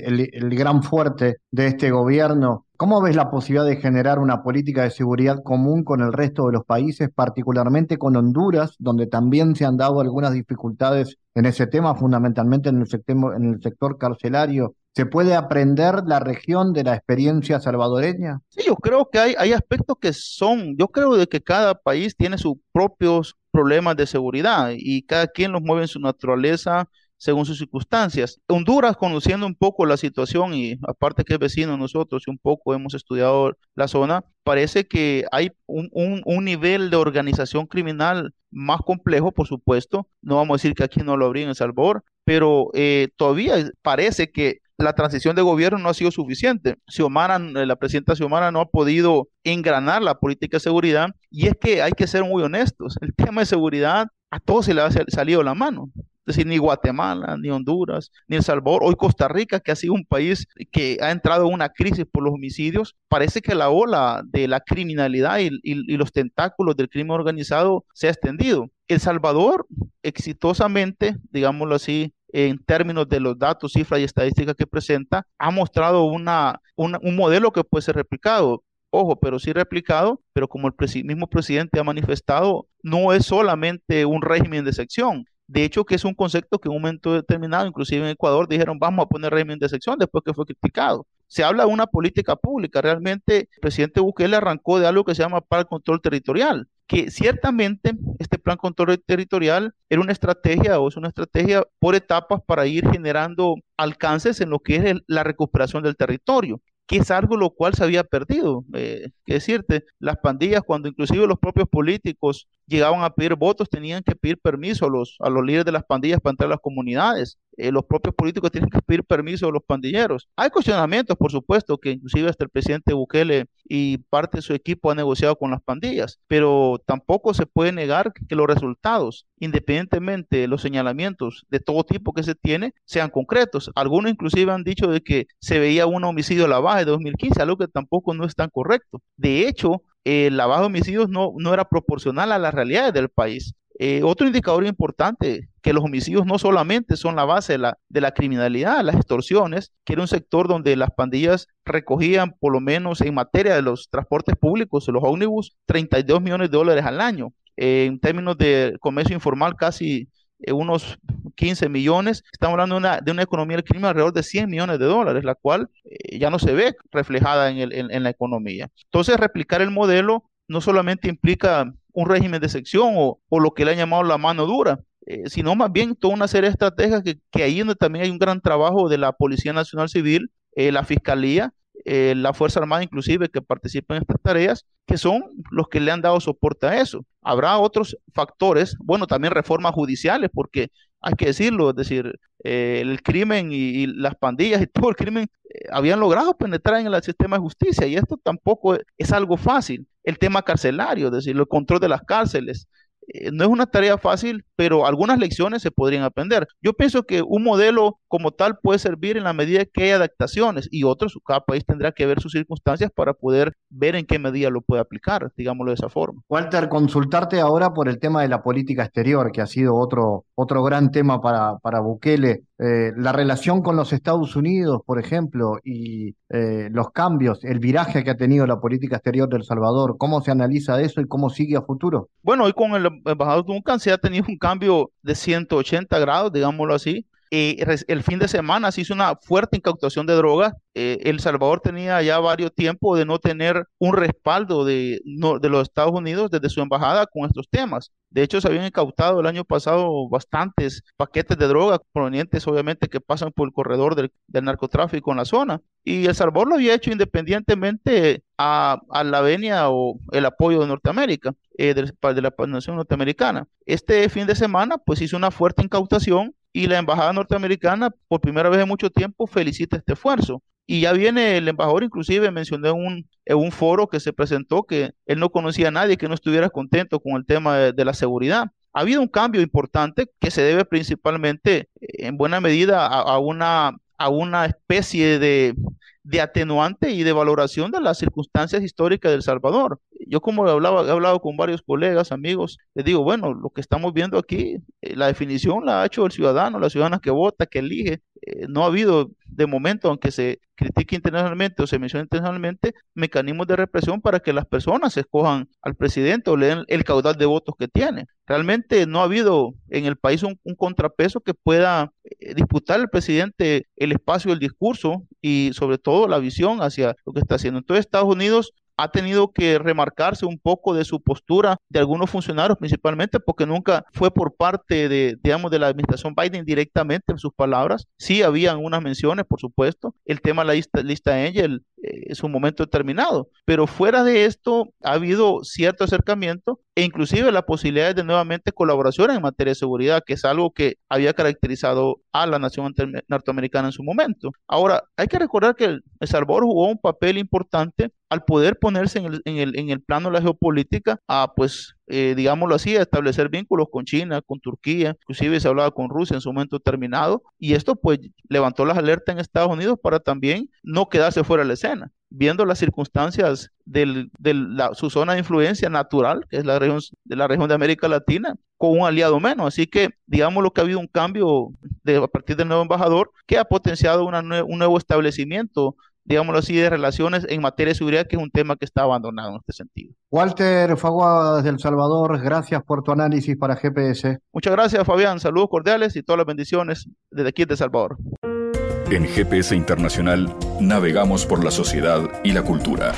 gran fuerte de este gobierno. ¿Cómo ves la posibilidad de generar una política de seguridad común con el resto de los países, particularmente con Honduras, donde también se han dado algunas dificultades en ese tema, fundamentalmente en el sector, en el sector carcelario? ¿Se puede aprender la región de la experiencia salvadoreña? Sí, yo creo que hay, hay aspectos que son, yo creo de que cada país tiene sus propios problemas de seguridad y cada quien los mueve en su naturaleza según sus circunstancias. Honduras, conociendo un poco la situación y aparte que es vecino nosotros y un poco hemos estudiado la zona, parece que hay un, un, nivel de organización criminal más complejo, por supuesto. No vamos a decir que aquí no lo habría en El Salvador, pero eh, todavía parece que la transición de gobierno no ha sido suficiente. Xiomara, eh, la presidenta Xiomara no ha podido engranar la política de seguridad y es que hay que ser muy honestos. El tema de seguridad a todos se le ha salido la mano. Decir, ni Guatemala, ni Honduras, ni El Salvador, hoy Costa Rica, que ha sido un país que ha entrado en una crisis por los homicidios, parece que la ola de la criminalidad y, los tentáculos del crimen organizado se ha extendido. El Salvador, exitosamente, digámoslo así, en términos de los datos, cifras y estadísticas que presenta, ha mostrado una, un modelo que puede ser replicado. Ojo, pero sí replicado, pero como el mismo presidente ha manifestado, no es solamente un régimen de sección, De hecho, que es un concepto que en un momento determinado, inclusive en Ecuador, dijeron vamos a poner régimen de sección después que fue criticado. Se habla de una política pública. Realmente, el presidente Bukele arrancó de algo que se llama el control territorial, que ciertamente este plan control territorial era una estrategia o es una estrategia por etapas para ir generando alcances en lo que es la recuperación del territorio que es algo lo cual se había perdido. Eh, que decirte, las pandillas, cuando inclusive los propios políticos llegaban a pedir votos, tenían que pedir permiso a los, a los líderes de las pandillas para entrar a las comunidades. Eh, los propios políticos tienen que pedir permiso a los pandilleros. Hay cuestionamientos, por supuesto, que inclusive hasta el presidente Bukele y parte de su equipo ha negociado con las pandillas, pero tampoco se puede negar que los resultados, independientemente de los señalamientos de todo tipo que se tiene, sean concretos. Algunos inclusive han dicho de que se veía un homicidio a la baja de 2015, algo que tampoco no es tan correcto. De hecho, el lavado de homicidios no, no era proporcional a las realidades del país. Eh, otro indicador importante, que los homicidios no solamente son la base de la, de la criminalidad, las extorsiones, que era un sector donde las pandillas recogían, por lo menos en materia de los transportes públicos, los ómnibus, 32 millones de dólares al año. en términos de comercio informal, casi eh, unos 15 millones. Estamos hablando de una, de una economía del crimen alrededor de 100 millones de dólares, la cual eh, ya no se ve reflejada en, el, en, la economía. Entonces, replicar el modelo no solamente implica un régimen de sección o, lo que le han llamado la mano dura, eh, sino más bien toda una serie de estrategias que, que ahí donde también hay un gran trabajo de la Policía Nacional Civil, la Fiscalía, la Fuerza Armada inclusive que participa en estas tareas, que son los que le han dado soporte a eso. Habrá otros factores, bueno, también reformas judiciales, porque hay que decirlo, es decir, eh, el crimen y, las pandillas y todo el crimen eh, habían logrado penetrar en el sistema de justicia y esto tampoco es algo fácil. El tema carcelario, es decir, el control de las cárceles, eh, no es una tarea fácil, pero algunas lecciones se podrían aprender. Yo pienso que un modelo como tal puede servir en la medida que hay adaptaciones y otros, cada país tendrá que ver sus circunstancias para poder ver en qué medida lo puede aplicar, digámoslo de esa forma. Walter, consultarte ahora por el tema de la política exterior, que ha sido otro, otro gran tema para, para Bukele. Eh, la relación con los Estados Unidos, por ejemplo, y eh, los cambios, el viraje que ha tenido la política exterior de El Salvador, ¿cómo se analiza eso y cómo sigue a futuro? Bueno, hoy con el embajador Duncan se ha tenido un cambio de 180 grados, digámoslo así. Eh, el fin de semana se hizo una fuerte incautación de drogas. Eh, el Salvador tenía ya varios tiempos de no tener un respaldo de, los Estados Unidos desde su embajada con estos temas. De hecho, se habían incautado el año pasado bastantes paquetes de drogas provenientes, obviamente, que pasan por el corredor del, narcotráfico en la zona. Y El Salvador lo había hecho independientemente a, la venia o el apoyo de Norteamérica, eh, de la nación norteamericana. Este fin de semana, pues hizo una fuerte incautación y la embajada norteamericana, por primera vez en mucho tiempo, felicita este esfuerzo. Y ya viene el embajador, inclusive mencioné en un, en un foro que se presentó que él no conocía a nadie que no estuviera contento con el tema de, la seguridad. Ha habido un cambio importante que se debe principalmente, en buena medida, a, una, a una especie de, de atenuante y de valoración de las circunstancias históricas del Salvador. Yo como he hablado, he hablado con varios colegas, amigos, les digo, bueno, lo que estamos viendo aquí, eh, la definición la ha hecho el ciudadano, la ciudadana que vota, que elige. Eh, no ha habido de momento, aunque se critique internacionalmente o se mencione internacionalmente, mecanismos de represión para que las personas escojan al presidente o le den el caudal de votos que tiene. Realmente no ha habido en el país un, contrapeso que pueda eh, disputar al presidente el espacio del discurso y sobre todo la visión hacia lo que está haciendo. Entonces Estados Unidos ha tenido que remarcarse un poco de su postura de algunos funcionarios, principalmente porque nunca fue por parte de, digamos, de la administración Biden directamente en sus palabras. Sí habían unas menciones, por supuesto. El tema de la lista, lista Angel eh, es un momento determinado, pero fuera de esto ha habido cierto acercamiento e inclusive la posibilidad de nuevamente colaboración en materia de seguridad, que es algo que había caracterizado a la nación norteamericana en su momento. Ahora, hay que recordar que El Salvador jugó un papel importante al poder ponerse en el, en el, en el plano de la geopolítica a, pues, eh, digámoslo así, a establecer vínculos con China, con Turquía, inclusive se hablaba con Rusia en su momento determinado, y esto pues levantó las alertas en Estados Unidos para también no quedarse fuera de la escena viendo las circunstancias de su zona de influencia natural, que es la región de la región de América Latina, con un aliado menos. Así que digamos lo que ha habido un cambio de, a partir del nuevo embajador que ha potenciado un nuevo establecimiento digámoslo así, de relaciones en materia de seguridad, que es un tema que está abandonado en este sentido. Walter Fagua desde El Salvador, gracias por tu análisis para GPS. Muchas gracias, Fabián. Saludos cordiales y todas las bendiciones desde aquí de El Salvador. En GPS Internacional navegamos por la sociedad y la cultura.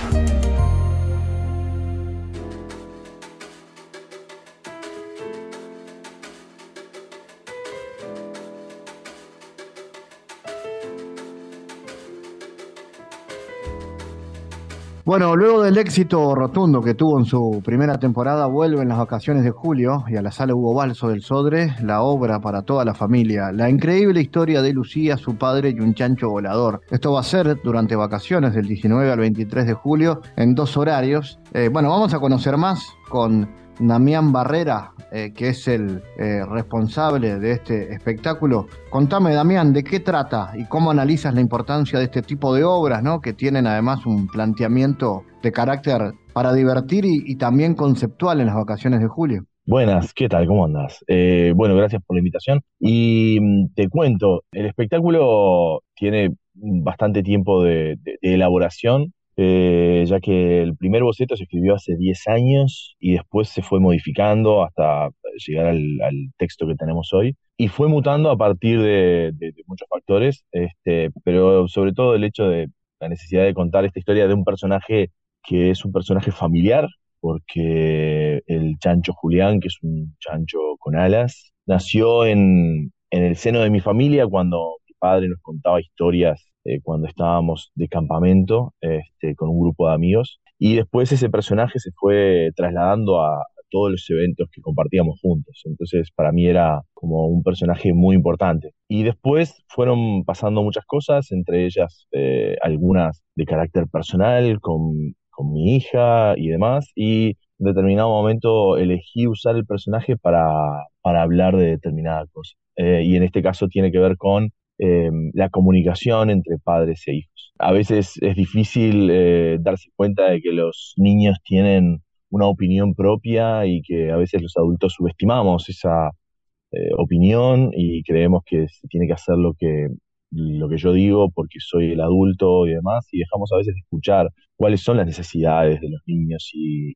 Bueno, luego del éxito rotundo que tuvo en su primera temporada, vuelve en las vacaciones de julio y a la sala Hugo Balso del Sodre la obra para toda la familia, la increíble historia de Lucía, su padre y un chancho volador. Esto va a ser durante vacaciones del 19 al 23 de julio en dos horarios. Eh, bueno, vamos a conocer más con Damián Barrera, eh, que es el eh, responsable de este espectáculo. Contame, Damián, ¿de qué trata y cómo analizas la importancia de este tipo de obras, ¿no? que tienen además un planteamiento de carácter para divertir y, también conceptual en las vacaciones de julio? Buenas, ¿qué tal? ¿Cómo andas? Eh, bueno, gracias por la invitación. Y mm, te cuento, el espectáculo tiene bastante tiempo de elaboración eh, ya que el primer boceto se escribió hace 10 años y después se fue modificando hasta llegar al, texto que tenemos hoy. Y fue mutando a partir de, muchos factores, este, pero sobre todo el hecho de la necesidad de contar esta historia de un personaje que es un personaje familiar, porque el chancho Julián, que es un chancho con alas, nació en, en el seno de mi familia cuando mi padre nos contaba historias eh, cuando estábamos de campamento este, con un grupo de amigos. Y después ese personaje se fue trasladando a, todos los eventos que compartíamos juntos. Entonces para mí era como un personaje muy importante. Y después fueron pasando muchas cosas, entre ellas eh, algunas de carácter personal con, con, mi hija y demás. Y en determinado momento elegí usar el personaje para, para hablar de determinada cosa. Eh, y en este caso tiene que ver con Em, la comunicación entre padres e hijos. A veces es difícil eh, darse cuenta de que los niños tienen una opinión propia y que a veces los adultos subestimamos esa eh, opinión y creemos que se tiene que hacer lo que, lo que yo digo porque soy el adulto y demás y dejamos a veces de escuchar cuáles son las necesidades de los niños y,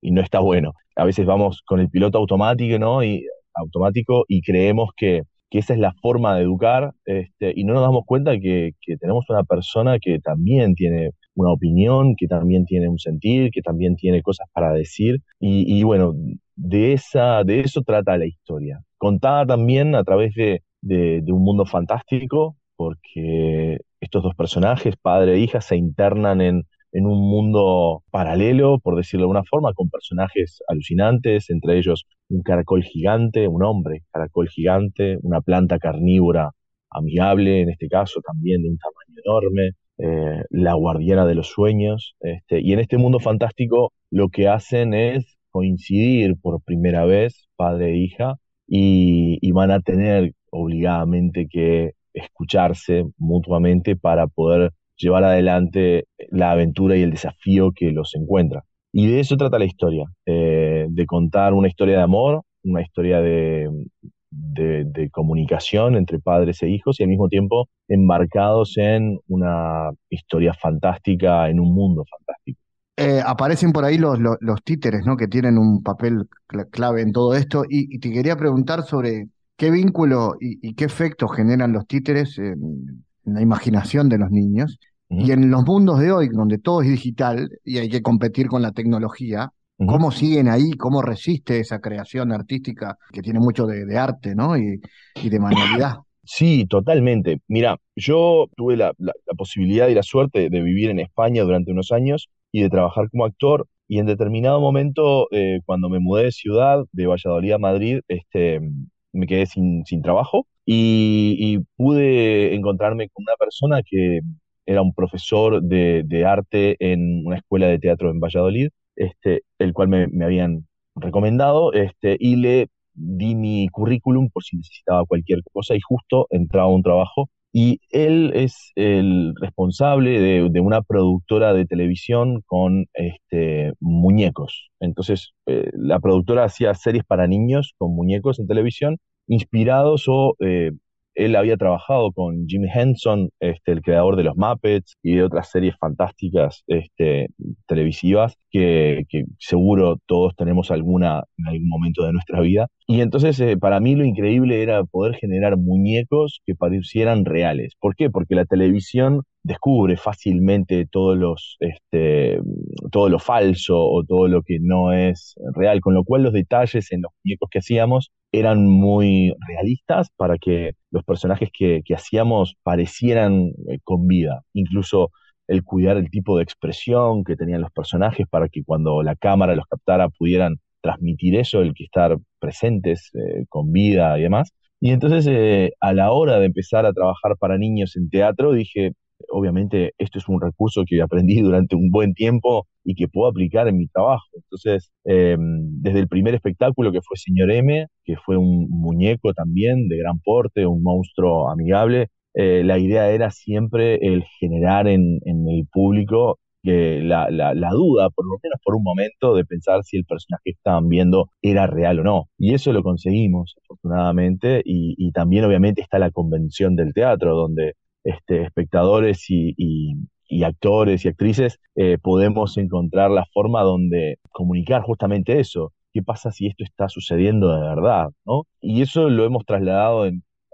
y no está bueno. A veces vamos con el piloto automático, ¿no? Y, automático y creemos que que esa es la forma de educar este, y no nos damos cuenta que, tenemos una persona que también tiene una opinión, que también tiene un sentir, que también tiene cosas para decir y, bueno, de, esa, de eso trata la historia. Contada también a través de, de un mundo fantástico, porque estos dos personajes, padre e hija, se internan en, en un mundo paralelo, por decirlo de alguna forma, con personajes alucinantes, entre ellos un caracol gigante, un hombre caracol gigante, una planta carnívora amigable, en este caso también de un tamaño enorme, eh, la guardiana de los sueños. Este, y en este mundo fantástico lo que hacen es coincidir por primera vez, padre e hija, y, y van a tener obligadamente que escucharse mutuamente para poder llevar adelante la aventura y el desafío que los encuentra. Y de eso trata la historia, eh, de contar una historia de amor, una historia de, de, comunicación entre padres e hijos y al mismo tiempo embarcados en una historia fantástica, en un mundo fantástico. Eh, aparecen por ahí los, los, títeres, ¿no? Que tienen un papel clave en todo esto. Y, te quería preguntar sobre qué vínculo y, qué efecto generan los títeres en la imaginación de los niños y en los mundos de hoy, donde todo es digital y hay que competir con la tecnología, ¿cómo siguen ahí? ¿Cómo resiste esa creación artística que tiene mucho de, arte ¿no? y, de manualidad? Sí, totalmente. Mira, yo tuve la, posibilidad y la suerte de vivir en España durante unos años y de trabajar como actor. Y en determinado momento, eh, cuando me mudé de ciudad, de Valladolid a Madrid, este, me quedé sin, sin trabajo y, y, pude encontrarme con una persona que era un profesor de, arte en una escuela de teatro en Valladolid, este, el cual me, habían recomendado, este, y le di mi currículum por si necesitaba cualquier cosa y justo entraba un trabajo. Y él es el responsable de, una productora de televisión con este, muñecos. Entonces, eh, la productora hacía series para niños con muñecos en televisión, inspirados o eh, él había trabajado con Jimmy Henson, este, el creador de los Muppets y de otras series fantásticas este, televisivas que, seguro todos tenemos alguna en algún momento de nuestra vida. Y entonces eh, para mí lo increíble era poder generar muñecos que parecieran reales. ¿Por qué? Porque la televisión descubre fácilmente todos los, este, todo lo falso o todo lo que no es real, con lo cual los detalles en los muñecos que hacíamos eran muy realistas para que los personajes que, hacíamos parecieran eh, con vida. Incluso el cuidar el tipo de expresión que tenían los personajes para que cuando la cámara los captara pudieran transmitir eso, el que estar presentes eh, con vida y demás. Y entonces eh, a la hora de empezar a trabajar para niños en teatro dije, obviamente esto es un recurso que aprendí durante un buen tiempo y que puedo aplicar en mi trabajo. Entonces, em, desde el primer espectáculo que fue Señor M, que fue un muñeco también de gran porte, un monstruo amigable, eh, la idea era siempre el generar en, el público la, duda, por lo menos por un momento, de pensar si el personaje que estaban viendo era real o no. Y eso lo conseguimos, afortunadamente, y también obviamente está la convención del teatro, donde este, espectadores y, actores y actrices, eh, podemos encontrar la forma donde comunicar justamente eso. ¿Qué pasa si esto está sucediendo de verdad? ¿no? Y eso lo hemos trasladado a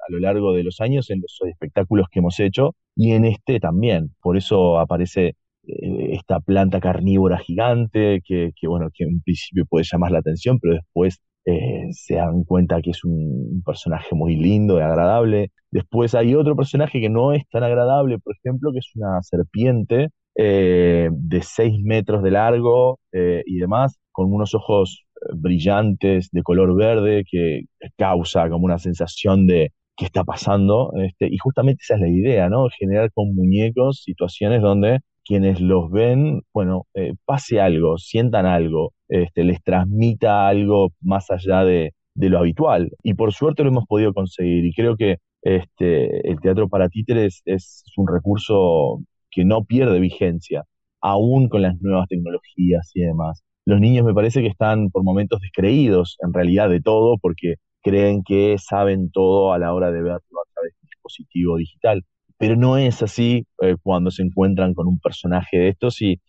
lo largo de los años en los espectáculos que hemos hecho y en este también. Por eso aparece eh, esta planta carnívora gigante que, que, bueno, que en principio puede llamar la atención, pero después eh, se dan cuenta que es un, personaje muy lindo y agradable. Después hay otro personaje que no es tan agradable, por ejemplo, que es una serpiente eh, de 6 metros de largo eh, y demás, con unos ojos brillantes de color verde que causa como una sensación de qué está pasando. Este, y justamente esa es la idea, ¿no? Generar con muñecos situaciones donde quienes los ven, bueno, pase algo, sientan algo, este, les transmita algo más allá de, lo habitual. Y por suerte lo hemos podido conseguir. Y creo que este, el teatro para títeres es, un recurso que no pierde vigencia, aún con las nuevas tecnologías y demás. Los niños me parece que están por momentos descreídos en realidad de todo porque creen que saben todo a la hora de verlo a través del dispositivo digital pero no es así eh, cuando se encuentran con un personaje de estos y,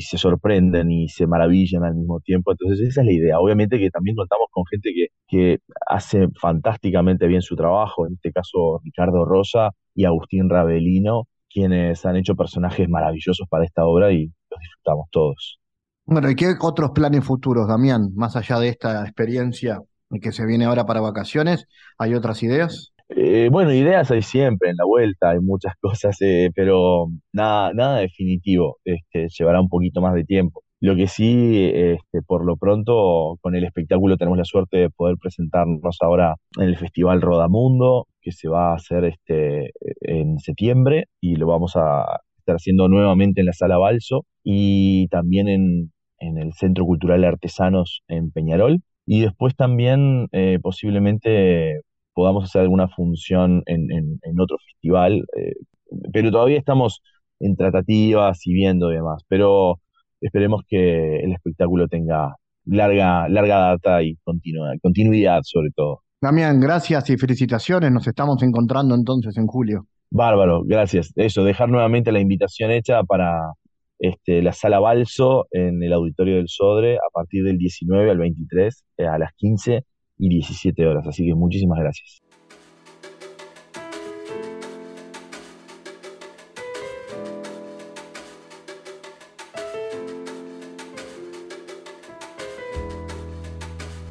se sorprenden y se maravillan al mismo tiempo. Entonces esa es la idea. Obviamente que también contamos con gente que, hace fantásticamente bien su trabajo, en este caso Ricardo Rosa y Agustín Ravelino, quienes han hecho personajes maravillosos para esta obra y los disfrutamos todos. Bueno, ¿y qué otros planes futuros, Damián? Más allá de esta experiencia que se viene ahora para vacaciones, ¿hay otras ideas? Eh, bueno, ideas hay siempre en la vuelta, hay muchas cosas, eh, pero nada, nada definitivo. Este, llevará un poquito más de tiempo. Lo que sí, este, por lo pronto, con el espectáculo tenemos la suerte de poder presentarnos ahora en el Festival Rodamundo, que se va a hacer este, en septiembre y lo vamos a estar haciendo nuevamente en la Sala Balso y también en, el Centro Cultural Artesanos en Peñarol. Y después también eh, posiblemente podamos hacer alguna función en, en, otro festival, eh, pero todavía estamos en tratativas y viendo demás, pero esperemos que el espectáculo tenga larga, larga data y continuidad sobre todo. Damián, gracias y felicitaciones. Nos estamos encontrando entonces en julio. Bárbaro, gracias. Eso, dejar nuevamente la invitación hecha para este, la sala Balso en el auditorio del Sodre a partir del 19 al 23 eh, a las 15 y 17 horas. Así que muchísimas gracias.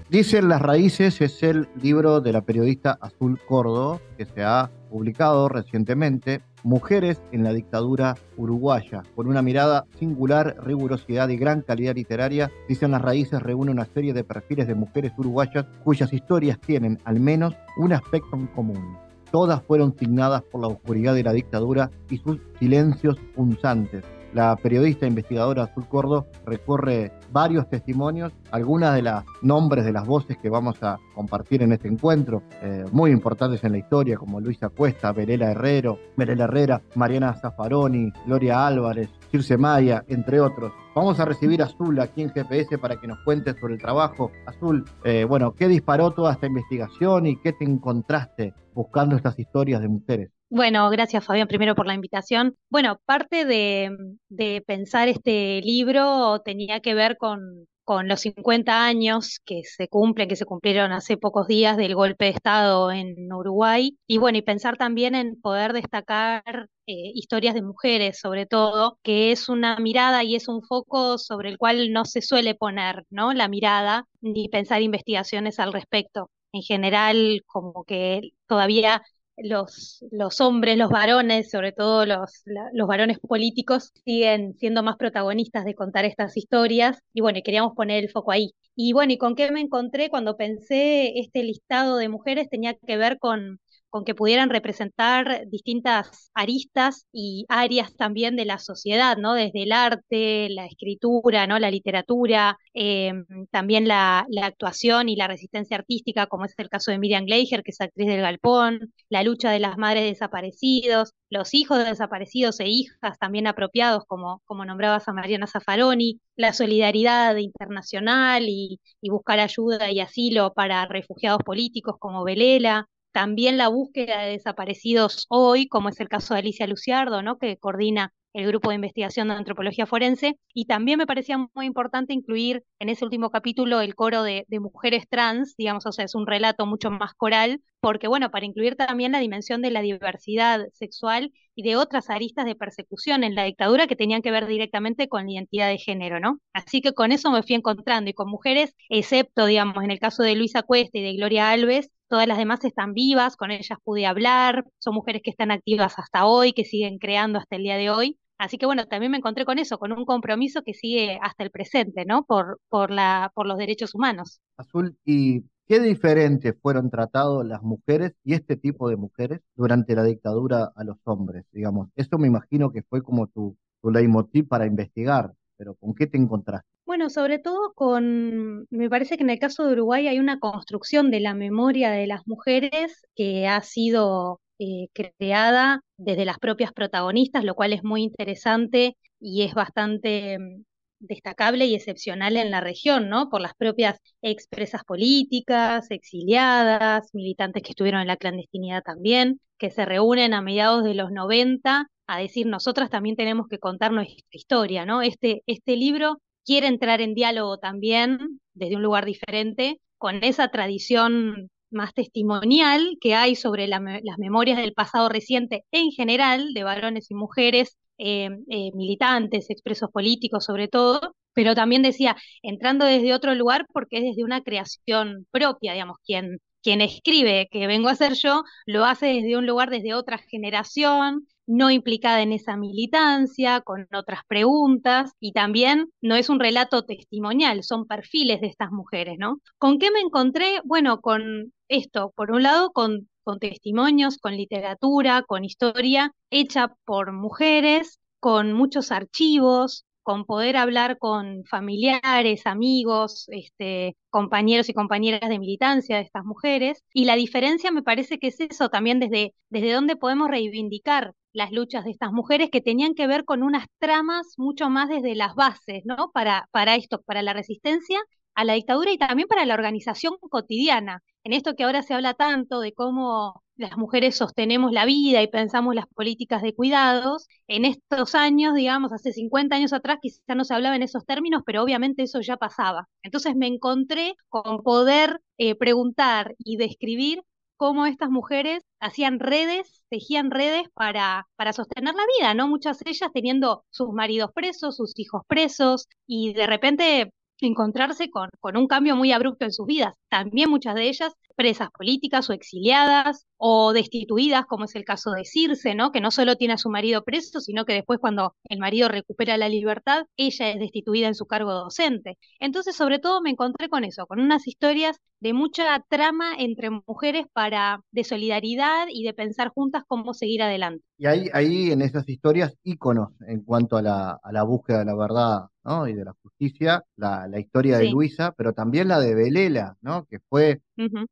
Dicen las raíces es el libro de la periodista Azul Cordo que se ha publicado recientemente Mujeres en la dictadura uruguaya. Con una mirada singular, rigurosidad y gran calidad literaria, Dicen las raíces reúne una serie de perfiles de mujeres uruguayas cuyas historias tienen al menos un aspecto en común. Todas fueron signadas por la oscuridad de la dictadura y sus silencios punzantes, la periodista investigadora Azul Cordo recorre varios testimonios, algunas de los nombres de las voces que vamos a compartir en este encuentro, eh, muy importantes en la historia, como Luisa Cuesta, Verela Herrero, Verela Herrera, Mariana Zaffaroni, Gloria Álvarez, Circe Maya, entre otros. Vamos a recibir a Azul aquí en GPS para que nos cuente sobre el trabajo. Azul, eh, bueno, ¿qué disparó toda esta investigación y qué te encontraste buscando estas historias de mujeres? Bueno, gracias Fabián primero por la invitación. Bueno, parte de, de pensar este libro tenía que ver con, con los 50 años que se cumplen, que se cumplieron hace pocos días del golpe de Estado en Uruguay. Y bueno, y pensar también en poder destacar eh, historias de mujeres, sobre todo, que es una mirada y es un foco sobre el cual no se suele poner, ¿no? La mirada ni pensar investigaciones al respecto. En general, como que todavía los, los hombres, los varones, sobre todo los, los varones políticos, siguen siendo más protagonistas de contar estas historias y bueno, queríamos poner el foco ahí. Y bueno, ¿y con qué me encontré cuando pensé este listado de mujeres? Tenía que ver con con que pudieran representar distintas aristas y áreas también de la sociedad, ¿no? Desde el arte, la escritura, ¿no? La literatura, em, también la, actuación y la resistencia artística, como es el caso de Miriam Gleiger, que es actriz del Galpón, la lucha de las madres desaparecidos, los hijos de desaparecidos e hijas también apropiados, como, como nombrabas a Mariana Zaffaroni, la solidaridad internacional y, y buscar ayuda y asilo para refugiados políticos como Velela, también la búsqueda de desaparecidos hoy, como es el caso de Alicia Luciardo, ¿no? que coordina el grupo de investigación de antropología forense, y también me parecía muy importante incluir en ese último capítulo el coro de, mujeres trans, digamos, o sea, es un relato mucho más coral, porque bueno, para incluir también la dimensión de la diversidad sexual y de otras aristas de persecución en la dictadura que tenían que ver directamente con la identidad de género, ¿no? Así que con eso me fui encontrando y con mujeres, excepto, digamos, en el caso de Luisa Cuesta y de Gloria Alves, todas las demás están vivas, con ellas pude hablar, son mujeres que están activas hasta hoy, que siguen creando hasta el día de hoy, Así que bueno, también me encontré con eso, con un compromiso que sigue hasta el presente, ¿no? Por, por, la, por los derechos humanos. Azul, ¿y qué diferentes fueron tratados las mujeres y este tipo de mujeres durante la dictadura a los hombres? Digamos, eso me imagino que fue como tu, tu leitmotiv para investigar, pero ¿con qué te encontraste? Bueno, sobre todo con, me parece que en el caso de Uruguay hay una construcción de la memoria de las mujeres que ha sido eh, creada desde las propias protagonistas, lo cual es muy interesante y es bastante mm, destacable y excepcional en la región, ¿no? Por las propias expresas políticas, exiliadas, militantes que estuvieron en la clandestinidad también, que se reúnen a mediados de los 90 a decir, nosotras también tenemos que contar nuestra historia, ¿no? Este, este libro quiere entrar en diálogo también desde un lugar diferente con esa tradición más testimonial que hay sobre las memorias del pasado reciente en general, de varones y mujeres, eh, eh, militantes, expresos políticos sobre todo, pero también decía, entrando desde otro lugar porque es desde una creación propia, digamos, quien, quien escribe, que vengo a ser yo, lo hace desde un lugar, desde otra generación, no implicada en esa militancia, con otras preguntas, y también no es un relato testimonial, son perfiles de estas mujeres, ¿no? ¿Con qué me encontré? Bueno, con esto, por un lado, con, testimonios, con literatura, con historia hecha por mujeres, con muchos archivos, con poder hablar con familiares, amigos, este, compañeros y compañeras de militancia de estas mujeres. Y la diferencia me parece que es eso también desde, desde dónde podemos reivindicar las luchas de estas mujeres que tenían que ver con unas tramas mucho más desde las bases, ¿no? Para, para esto, para la resistencia a la dictadura y también para la organización cotidiana. En esto que ahora se habla tanto de cómo las mujeres sostenemos la vida y pensamos las políticas de cuidados, en estos años, digamos, hace 50 años atrás quizá no se hablaba en esos términos, pero obviamente eso ya pasaba. Entonces me encontré con poder eh, preguntar y describir cómo estas mujeres hacían redes, tejían redes para, para sostener la vida, ¿no? Muchas de ellas teniendo sus maridos presos, sus hijos presos, y de repente encontrarse con, con un cambio muy abrupto en sus vidas. También muchas de ellas presas políticas o exiliadas o destituidas, como es el caso de Circe, ¿no? Que no solo tiene a su marido preso, sino que después cuando el marido recupera la libertad, ella es destituida en su cargo docente. Entonces, sobre todo me encontré con eso, con unas historias de mucha trama entre mujeres para de solidaridad y de pensar juntas cómo seguir adelante. Y hay en esas historias íconos en cuanto a la, a la búsqueda de la verdad ¿no? y de la justicia, la, la historia de Luisa, pero también la de Belela, ¿no? que fue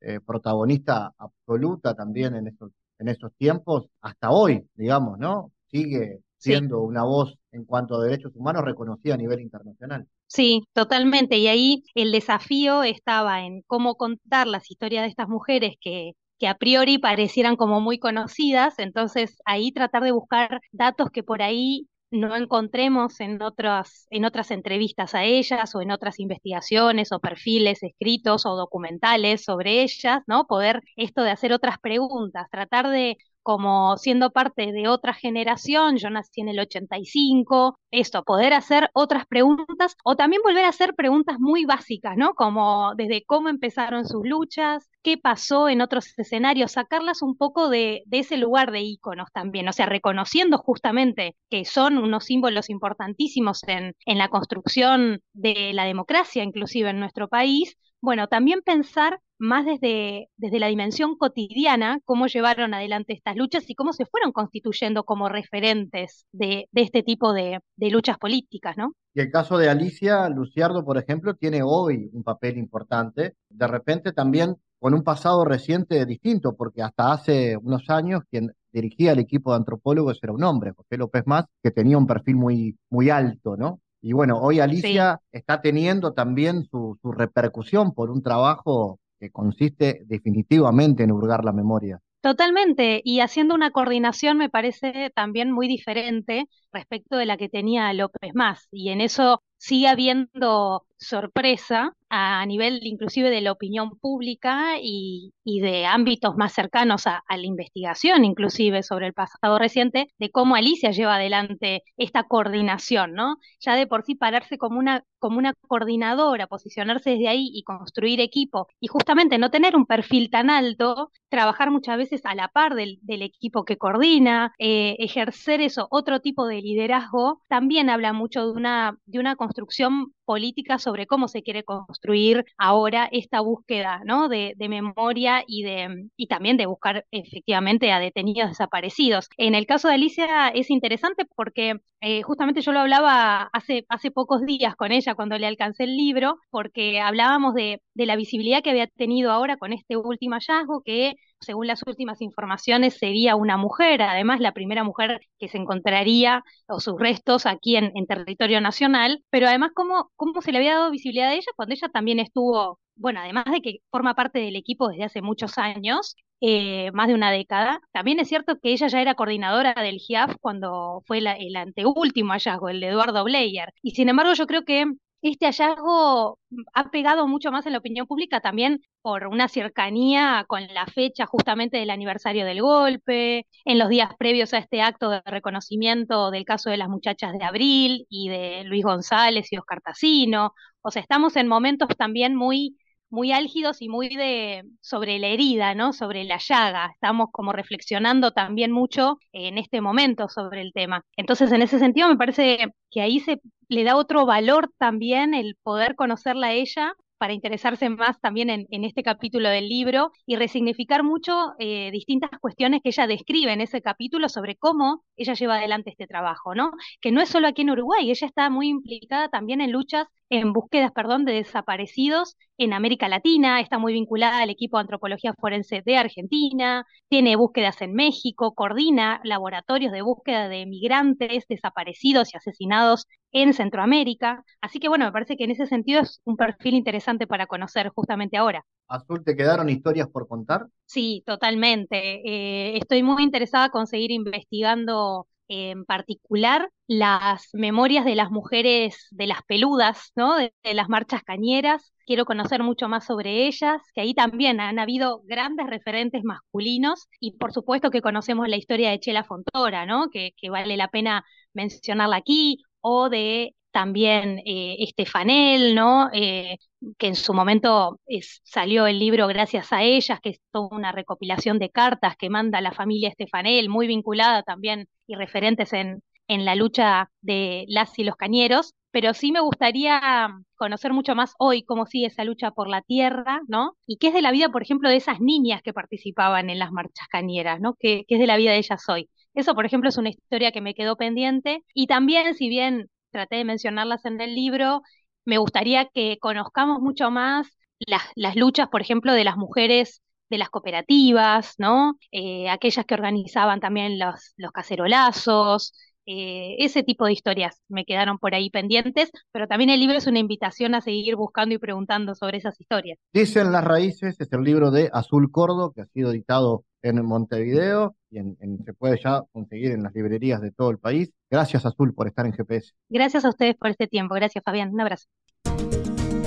eh, protagonista absoluta también en esos, en esos tiempos, hasta hoy, digamos, ¿no? Sigue siendo una voz en cuanto a derechos humanos reconocida a nivel internacional. Sí, totalmente. Y ahí el desafío estaba en cómo contar las historias de estas mujeres que, que a priori parecieran como muy conocidas. Entonces ahí tratar de buscar datos que por ahí no encontremos en otras, en otras entrevistas a ellas o en otras investigaciones o perfiles escritos o documentales sobre ellas, ¿no? Poder esto de hacer otras preguntas, tratar de como siendo parte de otra generación, yo nací en el 85, esto, poder hacer otras preguntas o también volver a hacer preguntas muy básicas, ¿no? Como desde cómo empezaron sus luchas, qué pasó en otros escenarios, sacarlas un poco de, ese lugar de íconos también, o sea, reconociendo justamente que son unos símbolos importantísimos en, en la construcción de la democracia, inclusive en nuestro país, bueno, también pensar más desde, desde la dimensión cotidiana, cómo llevaron adelante estas luchas y cómo se fueron constituyendo como referentes de, este tipo de, luchas políticas, ¿no? Y el caso de Alicia Luciardo, por ejemplo, tiene hoy un papel importante, de repente también con un pasado reciente distinto, porque hasta hace unos años quien dirigía el equipo de antropólogos era un hombre, José López Más, que tenía un perfil muy, muy alto, ¿no? Y bueno, hoy Alicia está teniendo también su, su repercusión por un trabajo que consiste definitivamente en hurgar la memoria. Totalmente, y haciendo una coordinación me parece también muy diferente respecto de la que tenía López Más, y en eso sigue habiendo sorpresa a nivel inclusive de la opinión pública y, de ámbitos más cercanos a, la investigación, inclusive sobre el pasado reciente, de cómo Alicia lleva adelante esta coordinación, ¿no? Ya de por sí pararse como una, como una coordinadora, posicionarse desde ahí y construir equipo, y justamente no tener un perfil tan alto, trabajar muchas veces a la par del, equipo que coordina, eh, ejercer eso, otro tipo de liderazgo, también habla mucho de una, de una construcción construcción política sobre cómo se quiere construir ahora esta búsqueda de, memoria y, de, y también de buscar efectivamente a detenidos desaparecidos. En el caso de Alicia es interesante porque eh, justamente yo lo hablaba hace, hace pocos días con ella cuando le alcancé el libro, porque hablábamos de, de la visibilidad que había tenido ahora con este último hallazgo que según las últimas informaciones, sería una mujer, además la primera mujer que se encontraría o sus restos aquí en, territorio nacional, pero además cómo, cómo se le había dado visibilidad a ella cuando ella también estuvo, bueno, además de que forma parte del equipo desde hace muchos años, eh, más de una década. También es cierto que ella ya era coordinadora del GIAF cuando fue el anteúltimo hallazgo, el de Eduardo Bleyer. Y sin embargo, yo creo que este hallazgo ha pegado mucho más en la opinión pública también por una cercanía con la fecha justamente del aniversario del golpe, en los días previos a este acto de reconocimiento del caso de las muchachas de Abril y de Luis González y Oscar Tacino. O sea, estamos en momentos también muy muy álgidos y muy de sobre la herida, ¿no? Sobre la llaga. Estamos como reflexionando también mucho en este momento sobre el tema. Entonces, en ese sentido, me parece que ahí se le da otro valor también el poder conocerla a ella para interesarse más también en, este capítulo del libro y resignificar mucho eh, distintas cuestiones que ella describe en ese capítulo sobre cómo ella lleva adelante este trabajo, ¿no? Que no es solo aquí en Uruguay, ella está muy implicada también en luchas en búsquedas, perdón, de desaparecidos en América Latina, está muy vinculada al equipo de antropología forense de Argentina, tiene búsquedas en México, coordina laboratorios de búsqueda de migrantes desaparecidos y asesinados en Centroamérica. Así que bueno, me parece que en ese sentido es un perfil interesante para conocer justamente ahora. Azul, ¿te quedaron historias por contar? Sí, totalmente. Eh, estoy muy interesada en seguir investigando en particular las memorias de las mujeres, de las peludas, ¿no? De, las marchas cañeras. Quiero conocer mucho más sobre ellas, que ahí también han habido grandes referentes masculinos y por supuesto que conocemos la historia de Chela Fontora, ¿no? Que, que vale la pena mencionarla aquí, o de también eh, Estefanel, ¿no? Eh, que en su momento salió el libro gracias a ellas, que es toda una recopilación de cartas que manda la familia Estefanel, muy vinculada también y referentes en, en la lucha de las y los cañeros, pero sí me gustaría conocer mucho más hoy cómo sigue esa lucha por la tierra, ¿no? Y qué es de la vida, por ejemplo, de esas niñas que participaban en las marchas cañeras, ¿no? ¿Qué, qué es de la vida de ellas hoy? Eso, por ejemplo, es una historia que me quedó pendiente. Y también, si bien traté de mencionarlas en el libro, me gustaría que conozcamos mucho más las, las luchas, por ejemplo, de las mujeres de las cooperativas, ¿no? Eh, aquellas que organizaban también los, los cacerolazos, Eh, ese tipo de historias me quedaron por ahí pendientes, pero también el libro es una invitación a seguir buscando y preguntando sobre esas historias. Dicen las raíces, es el libro de Azul Cordo, que ha sido editado en Montevideo y se puede ya conseguir en las librerías de todo el país. Gracias Azul por estar en GPS. Gracias a ustedes por este tiempo. Gracias Fabián. Un abrazo.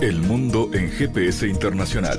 El mundo en GPS Internacional.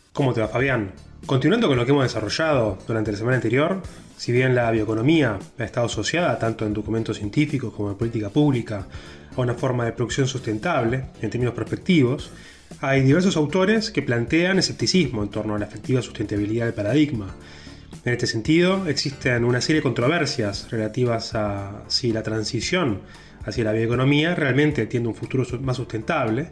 ¿Cómo te va, Fabián? Continuando con lo que hemos desarrollado durante la semana anterior, si bien la bioeconomía ha estado asociada tanto en documentos científicos como en política pública a una forma de producción sustentable en términos prospectivos, hay diversos autores que plantean escepticismo en torno a la efectiva sustentabilidad del paradigma. En este sentido, existen una serie de controversias relativas a si la transición hacia la bioeconomía realmente tiene un futuro más sustentable,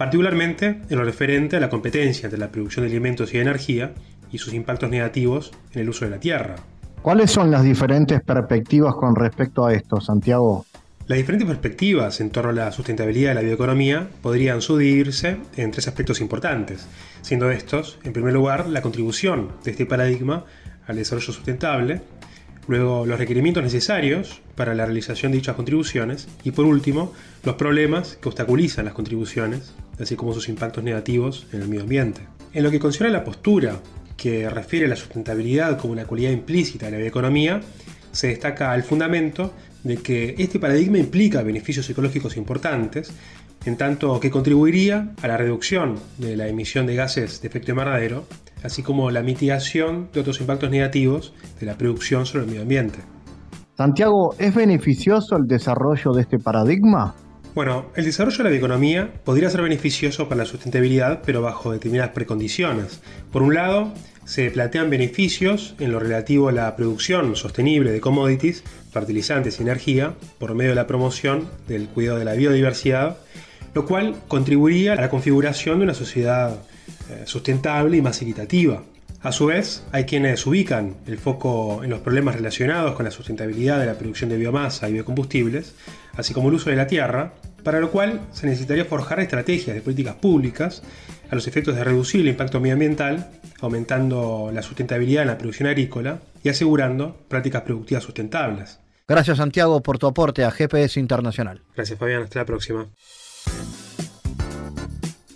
particularmente en lo referente a la competencia entre la producción de alimentos y energía y sus impactos negativos en el uso de la tierra. ¿Cuáles son las diferentes perspectivas con respecto a esto, Santiago? Las diferentes perspectivas en torno a la sustentabilidad de la bioeconomía podrían subdividirse en tres aspectos importantes, siendo estos, en primer lugar, la contribución de este paradigma al desarrollo sustentable, luego los requerimientos necesarios para la realización de dichas contribuciones y por último los problemas que obstaculizan las contribuciones, así como sus impactos negativos en el medio ambiente. En lo que concierne a la postura que refiere a la sustentabilidad como una cualidad implícita de la bioeconomía, se destaca el fundamento de que este paradigma implica beneficios ecológicos importantes, en tanto que contribuiría a la reducción de la emisión de gases de efecto invernadero, así como la mitigación de otros impactos negativos de la producción sobre el medio ambiente. Santiago, ¿es beneficioso el desarrollo de este paradigma? Bueno, el desarrollo de la bioeconomía podría ser beneficioso para la sustentabilidad, pero bajo determinadas precondiciones. Por un lado, se plantean beneficios en lo relativo a la producción sostenible de commodities, fertilizantes y energía, por medio de la promoción del cuidado de la biodiversidad, lo cual contribuiría a la configuración de una sociedad eh, sustentable y más equitativa. A su vez, hay quienes ubican el foco en los problemas relacionados con la sustentabilidad de la producción de biomasa y biocombustibles, así como el uso de la tierra, para lo cual se necesitaría forjar estrategias de políticas públicas a los efectos de reducir el impacto medioambiental, aumentando la sustentabilidad en la producción agrícola y asegurando prácticas productivas sustentables. Gracias Santiago por tu aporte a GPS Internacional. Gracias Fabián, hasta la próxima.